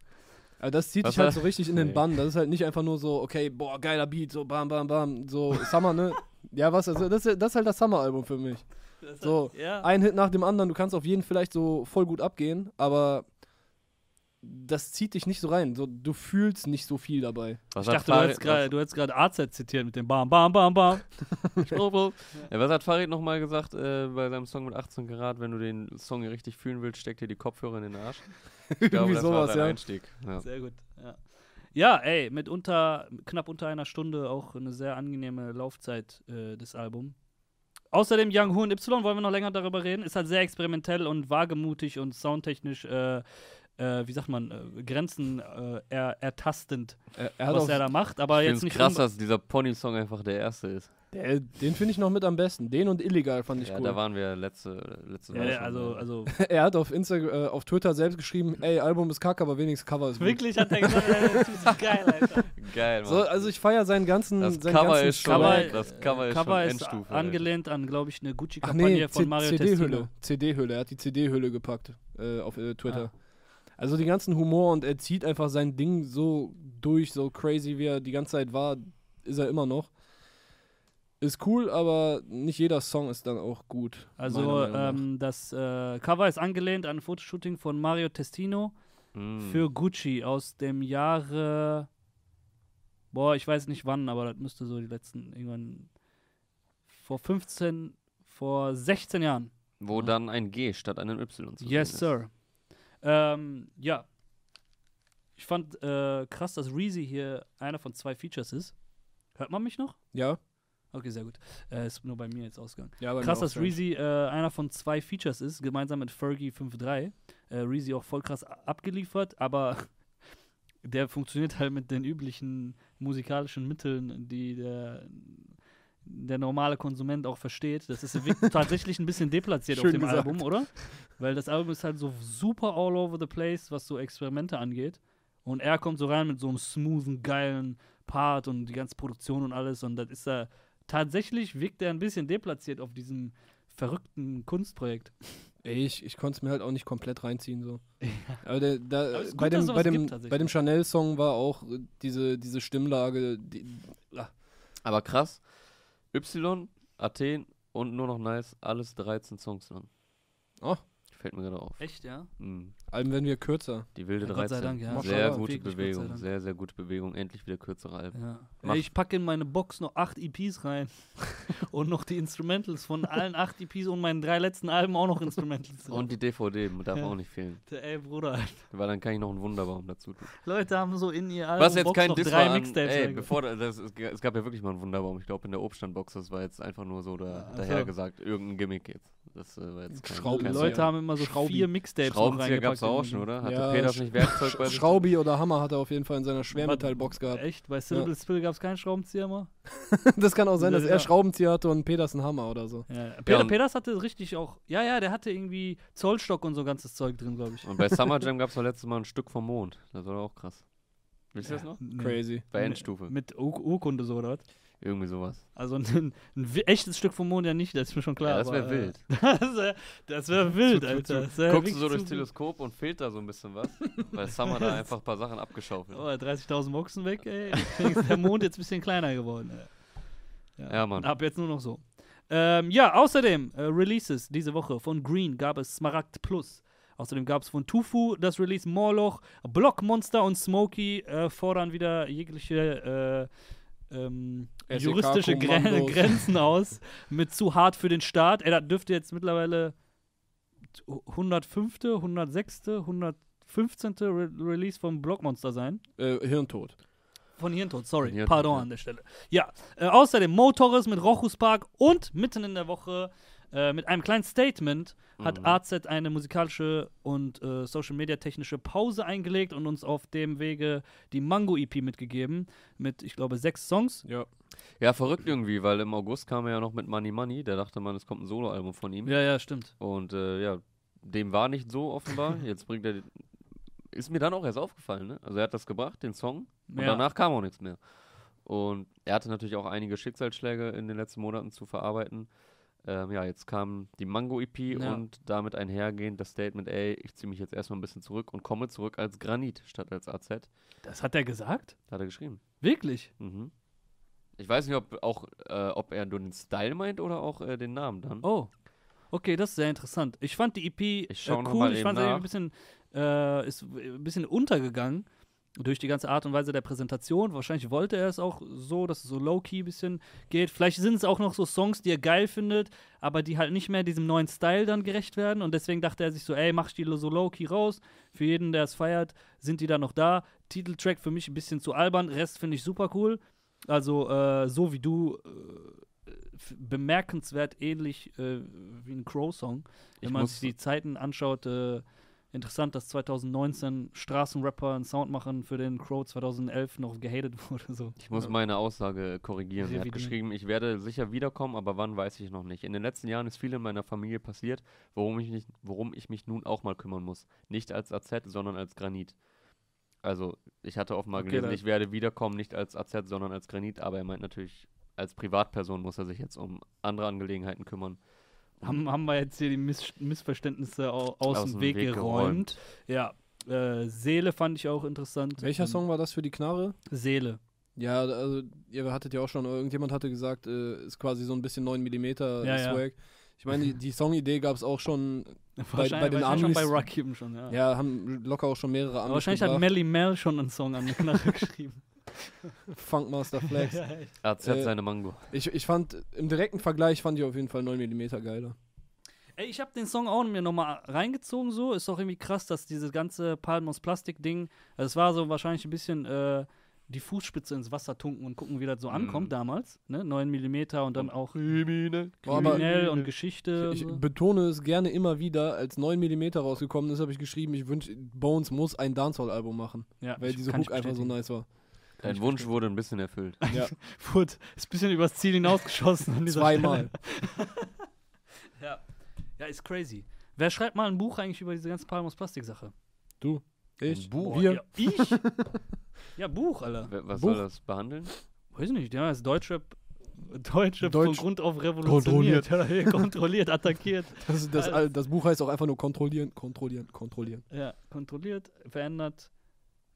Also das zieht Was sich halt so richtig in den. Bann. Das ist halt nicht einfach nur so, okay, boah, geiler Beat, so bam, bam, bam, so Summer, ne? Ja, was, also das, ist- das ist halt das Summer-Album für mich. So, ja. Ein Hit nach dem anderen, du kannst auf jeden vielleicht so voll gut abgehen, aber das zieht dich nicht so rein. So, du fühlst nicht so viel dabei. Was Ich hat dachte, du Farid- hättest gerade- du hättest gerade AZ zitiert mit dem Bam, Bam, Bam, Bam. Ja, was hat Farid nochmal gesagt äh, bei seinem Song mit 18 Karat? Wenn du den Song richtig fühlen willst, steck dir die Kopfhörer in den Arsch. Ich glaube, Irgendwie das war sowas, sein ja. Einstieg. Ja. Sehr gut. Ja. ey, mit unter, knapp unter einer Stunde auch eine sehr angenehme Laufzeit äh, des Albums. Außerdem Young Hu und Y, wollen wir noch länger darüber reden, ist halt sehr experimentell und wagemutig und soundtechnisch, äh, äh, wie sagt man, äh, Grenzen äh, er, ertastend, Er, was er da macht, aber Ich jetzt nicht krass, dass dieser Pony-Song einfach der erste ist. Der, den finde ich noch mit am besten. Den und Illegal fand ich Ja, cool. da waren wir letzte, letzte ja, Woche ja, schon, also, also er hat auf, Insta äh, auf Twitter selbst geschrieben, ey, Album ist kacke, aber wenigstens Cover ist gut. wirklich hat er gesagt, das ist geil, Alter. Geil, Mann. So, also ich feiere seinen ganzen, das seinen Cover ganzen ist schon, Cover- das Cover ist Cover schon ist Endstufe. angelehnt an, glaube ich, eine Gucci-Kampagne nee, von Mario CD-Hülle. CD-Hülle, er hat die CD-Hülle gepackt äh, auf äh, Twitter. Ah. Also den ganzen Humor und er zieht einfach sein Ding so durch, so crazy wie er die ganze Zeit war, ist er immer noch. Ist cool, aber nicht jeder Song ist dann auch gut. Also ähm, das äh, Cover ist angelehnt an ein Fotoshooting von Mario Testino Mm. für Gucci aus dem Jahre. Boah, ich weiß nicht wann, aber das müsste so die letzten irgendwann vor 15, vor 16 Jahren. wo Ja. dann ein G statt einem Y zu Yes, sir. Ähm, ja. Ich fand äh, krass, dass Reezy hier einer von zwei Features ist. Hört man mich noch? Ja. Okay, sehr gut. Äh, ist nur bei mir jetzt ausgegangen. ja Krass, dass. Reezy äh, einer von zwei Features ist, gemeinsam mit Fergie 5.3. Äh, Reezy auch voll krass abgeliefert, aber der funktioniert halt mit den üblichen musikalischen Mitteln, die der, der normale Konsument auch versteht. Das ist tatsächlich ein bisschen deplatziert auf dem gesagt. Album, oder? Weil das Album ist halt so super all over the place, was so Experimente angeht. Und er kommt so rein mit so einem smoothen, geilen Part und die ganze Produktion und alles. Und das ist da tatsächlich wirkt er ein bisschen deplatziert auf diesem verrückten Kunstprojekt. Ey, ich, ich konnte es mir halt auch nicht komplett reinziehen so. Aber, der, da, Aber bei, gut, dass dem, bei, dem, gibt, bei dem Chanel-Song war auch äh, diese, diese Stimmlage, die, Aber krass, Y, Athen und nur noch nice, alles 13 Songs lang. Oh. Fällt mir gerade auf. Echt, ja? Mhm. Alben werden wir kürzer. Die wilde Ja, Gott sei 13. Dank, ja. Sehr gute Bewegung, sehr, sehr gute Bewegung. Endlich wieder kürzere Alben. Ja. Mach- Ey, ich packe in meine Box noch acht EPs rein. und noch die Instrumentals von allen acht EPs und meinen drei letzten Alben auch noch Instrumentals. drin. Und die DVD darf Ja. auch nicht fehlen. Ey, Bruder. Weil dann kann ich noch einen Wunderbaum dazu tun. Leute haben so in ihr Album Was jetzt kein noch Diss drei Mixtapes. ey, bevor da- das, es, gab ja wirklich mal einen Wunderbaum. Ich glaube in der Obststandbox, das war jetzt einfach nur so da, Ach so. daher gesagt, irgendein Gimmick jetzt. Das äh, war jetzt kein, Leute haben immer so Schraubi. vier Mixtapes reingepackt. Es auch schon, oder? Hatte Ja, Peters nicht Werkzeug bei sich? Schraubi oder Hammer hat er auf jeden Fall in seiner Schwermetallbox gehabt. Echt? Bei Syllable Spill gab es keinen Schraubenzieher mal? Das kann auch sein, dass Ja. er Schraubenzieher hatte und Peters einen Hammer oder so. Ja. Peter Peters hatte richtig auch. Ja, ja, der hatte irgendwie Zollstock und so ganzes Zeug drin, glaube ich. Und bei Summer Jam gab es letztes Mal ein Stück vom Mond. Das war auch krass. Wisst ihr das noch? Crazy. Bei. Endstufe. Mit Ur Urkunde so, oder was? Irgendwie sowas. Also ein, ein echtes Stück vom Mond ja nicht, das ist mir schon klar. Ja, das wär aber, wild. Äh, das wäre wär wild, Alter. Wär Guckst du so durchs Teleskop und fehlt da so ein bisschen was? Weil Summer da einfach ein paar Sachen abgeschaufelt Oh, hat. 30.000 Boxen weg, ey. Ist der Mond jetzt ein bisschen kleiner geworden. Ey. Ja, Mann. Ab jetzt nur noch so. Ähm, ja, außerdem äh, Releases diese Woche. Von Green gab es Smaragd Plus. Außerdem gab es von Tufu das Release Morloch. Blockmonster und Smokey äh, fordern wieder jegliche äh, ähm, SEK juristische Gren. Grenzen aus mit zu hart für den Staat. Ey, das dürfte jetzt mittlerweile 105., 106., 115. Re Release vom Blockmonster sein. Äh, Hirntod. Von Hirntod, sorry. Hirntod, Pardon ja. an der Stelle. Ja, äh, außerdem Mo Torres mit Rochus Park und mitten in der Woche äh, mit einem kleinen Statement hat Mhm. AZ eine musikalische und äh, Social Media technische Pause eingelegt und uns auf dem Wege die Mango EP mitgegeben mit, ich glaube, sechs Songs. Ja. Ja, verrückt irgendwie, weil im August kam er ja noch mit Money Money. Da dachte man, es kommt ein Soloalbum von ihm. Ja, ja, stimmt. Und äh, ja, dem war nicht so offenbar. Jetzt bringt er. Ist mir dann auch erst aufgefallen, ne? Also er hat das gebracht, den Song. Und Ja. danach kam auch nichts mehr. Und er hatte natürlich auch einige Schicksalsschläge in den letzten Monaten zu verarbeiten. Ähm, ja, jetzt kam die Mango-EP Ja. und damit einhergehend das Statement, ey, ich ziehe mich jetzt erstmal ein bisschen zurück und komme zurück als Granit statt als AZ. Das hat er gesagt? Hat er geschrieben. Wirklich? Mhm. Ich weiß nicht, ob auch, äh, ob er nur den Style meint oder auch äh, den Namen dann. Oh. Okay, das ist sehr interessant. Ich fand die EP Ich äh, cool. ich fand sie ein bisschen, äh, ist ein bisschen untergegangen durch die ganze Art und Weise der Präsentation. Wahrscheinlich wollte er es auch so, dass es so low-key ein bisschen geht. Vielleicht sind es auch noch so Songs, die er geil findet, aber die halt nicht mehr diesem neuen Style dann gerecht werden. Und deswegen dachte er sich so, ey, mach ich die so low-key raus. Für jeden, der es feiert, sind die dann noch da. Titeltrack für mich ein bisschen zu albern. Rest finde ich super cool. Also äh, so wie du äh, bemerkenswert ähnlich äh, wie ein Crow-Song. Wenn man sich die Zeiten anschaut, äh, interessant, dass 2019 Straßenrapper einen Sound machen, für den Crow 2011 noch gehatet wurde. So. Ich muss meine Aussage korrigieren. Er hat geschrieben, ich werde sicher wiederkommen, aber wann weiß ich noch nicht. In den letzten Jahren ist viel in meiner Familie passiert, worum ich, nicht, worum ich mich nun auch mal kümmern muss. Nicht als AZ, sondern als Granit. Also, ich hatte offenbar Okay, gelesen, da- ich werde wiederkommen, nicht als AZ, sondern als Granit, aber er meint natürlich, als Privatperson muss er sich jetzt um andere Angelegenheiten kümmern. Haben, haben wir jetzt hier die Miss Missverständnisse au aus, dem Weg, geräumt. Ja, äh, Seele fand ich auch interessant. Welcher Ähm, Song war das für die Knarre? Seele. Ja, also ihr hattet ja auch schon, irgendjemand hatte gesagt, äh, ist quasi so ein bisschen 9 mm Ja, ja. Swag. Ich meine, die, die Songidee gab es auch schon, Wahrscheinlich, bei den wahrscheinlich schon bei Amis- Rakim schon, ja. ja, haben locker auch schon mehrere Amis wahrscheinlich hat gebracht. Melly Mel schon einen Song an die Knarre geschrieben. Funkmaster Flex. AZ Äh, seine Mango. Ich, ich fand, im direkten Vergleich fand ich auf jeden Fall 9 mm geiler. Ey, ich habe den Song auch mir nochmal reingezogen, so. Ist auch irgendwie krass, dass dieses ganze Palmos Plastik-Ding, also es war so wahrscheinlich ein bisschen äh, die Fußspitze ins Wasser tunken und gucken, wie das so ankommt Mhm. damals. Ne? 9 mm und dann auch Kriminell. Und Geschichte. Ich und so. betone es gerne immer wieder, als 9 mm rausgekommen ist, habe ich geschrieben, ich wünsche, Bones muss ein Dancehall-Album machen, Ja, weil ich- diese Hook ich einfach so nice war. Dein Wunsch wurde ein bisschen erfüllt. Ja, Wurde, ist ein bisschen übers Ziel hinausgeschossen an dieser zweimal. Stelle. Ja. ja, ist crazy. Wer schreibt mal ein Buch eigentlich über diese ganze Palmos Plastik-Sache? Du, ich, Ein Buch? Boah, wir. Ja, ich? ja, Buch, Alter. Wer- Was Buch. soll das behandeln? Weiß nicht, ja, ist Deutschrap, Deutschrap Deutsch- von Grund auf revolutioniert. Kontrolliert, kontrolliert attackiert. Das, das, das Buch heißt auch einfach nur kontrollieren, kontrollieren, kontrollieren. Ja, kontrolliert, verändert.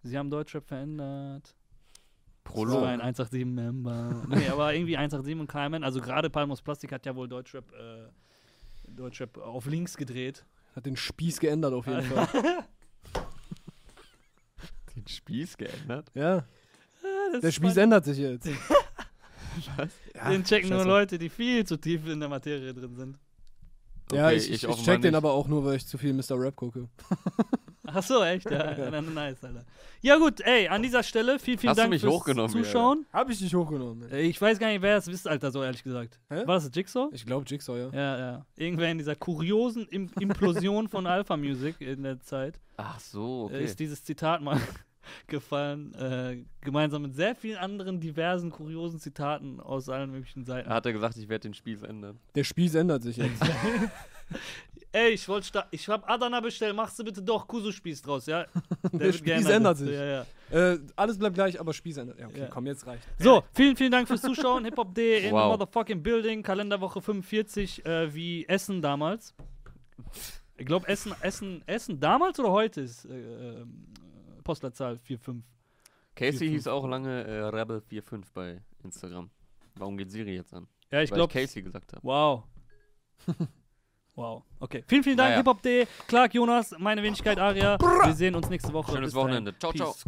Sie haben Deutschrap verändert. Das war Prolog. ein 187-Member. nee, aber irgendwie 187 und KMN. Also gerade Palmos Plastik hat ja wohl Deutschrap, äh, Deutschrap auf links gedreht. Hat den Spieß geändert auf jeden Fall. Den Spieß geändert? Ja, Das der Spieß ändert sich jetzt. Ja, Den checken nur. Leute, die viel zu tief in der Materie drin sind. Ja, Okay, ich, ich, ich offenbar check den nicht. aber auch nur, weil ich zu viel Mr. Rap gucke. Ach so, echt? Ja, ja. nice, Alter. Ja gut, ey, an dieser Stelle vielen, vielen Hast du Dank mich fürs Zuschauen. Hab ich dich hochgenommen. Äh, Ich weiß gar nicht, wer es wisst, Alter, so ehrlich gesagt. Hä? War das das Jigsaw? Ich glaube Jigsaw, ja. Ja, ja. Irgendwer in dieser kuriosen Im Implosion von Alpha Music in der Zeit Ach so, äh, okay. ist dieses Zitat mal gefallen, äh, gemeinsam mit sehr vielen anderen diversen, kuriosen Zitaten aus allen möglichen Seiten. Er hat er gesagt, ich werde den Spieß ändern. Der Spieß ändert sich jetzt. Ey, ich wollte sta- ich hab Adana bestellt, machst du bitte doch Kusu-Spieß draus, ja? Der, Spieß ändert sich. Ja, ja. äh, alles bleibt gleich, aber Spieß ändert. Ja, okay, Ja. komm, jetzt reicht. So, vielen, vielen Dank fürs Zuschauen. Hip-Hop-D in the Wow. motherfucking building. Kalenderwoche 45, äh, wie Essen damals. Ich glaube, Essen, Essen, Essen damals oder heute ist äh, äh, Postleitzahl 45. Casey Vier, hieß fünf. auch lange äh, Rebel45 bei Instagram. Warum geht Siri jetzt an? Ja, ich Weil glaube. Casey gesagt habe. Wow. wow. Okay. Vielen, vielen Dank, Naja. Hip-Hop-D. Clark, Jonas, meine Wenigkeit Aria. Wir sehen uns nächste Woche. Schönes Bis dahin. Wochenende. Ciao, ciao. Peace.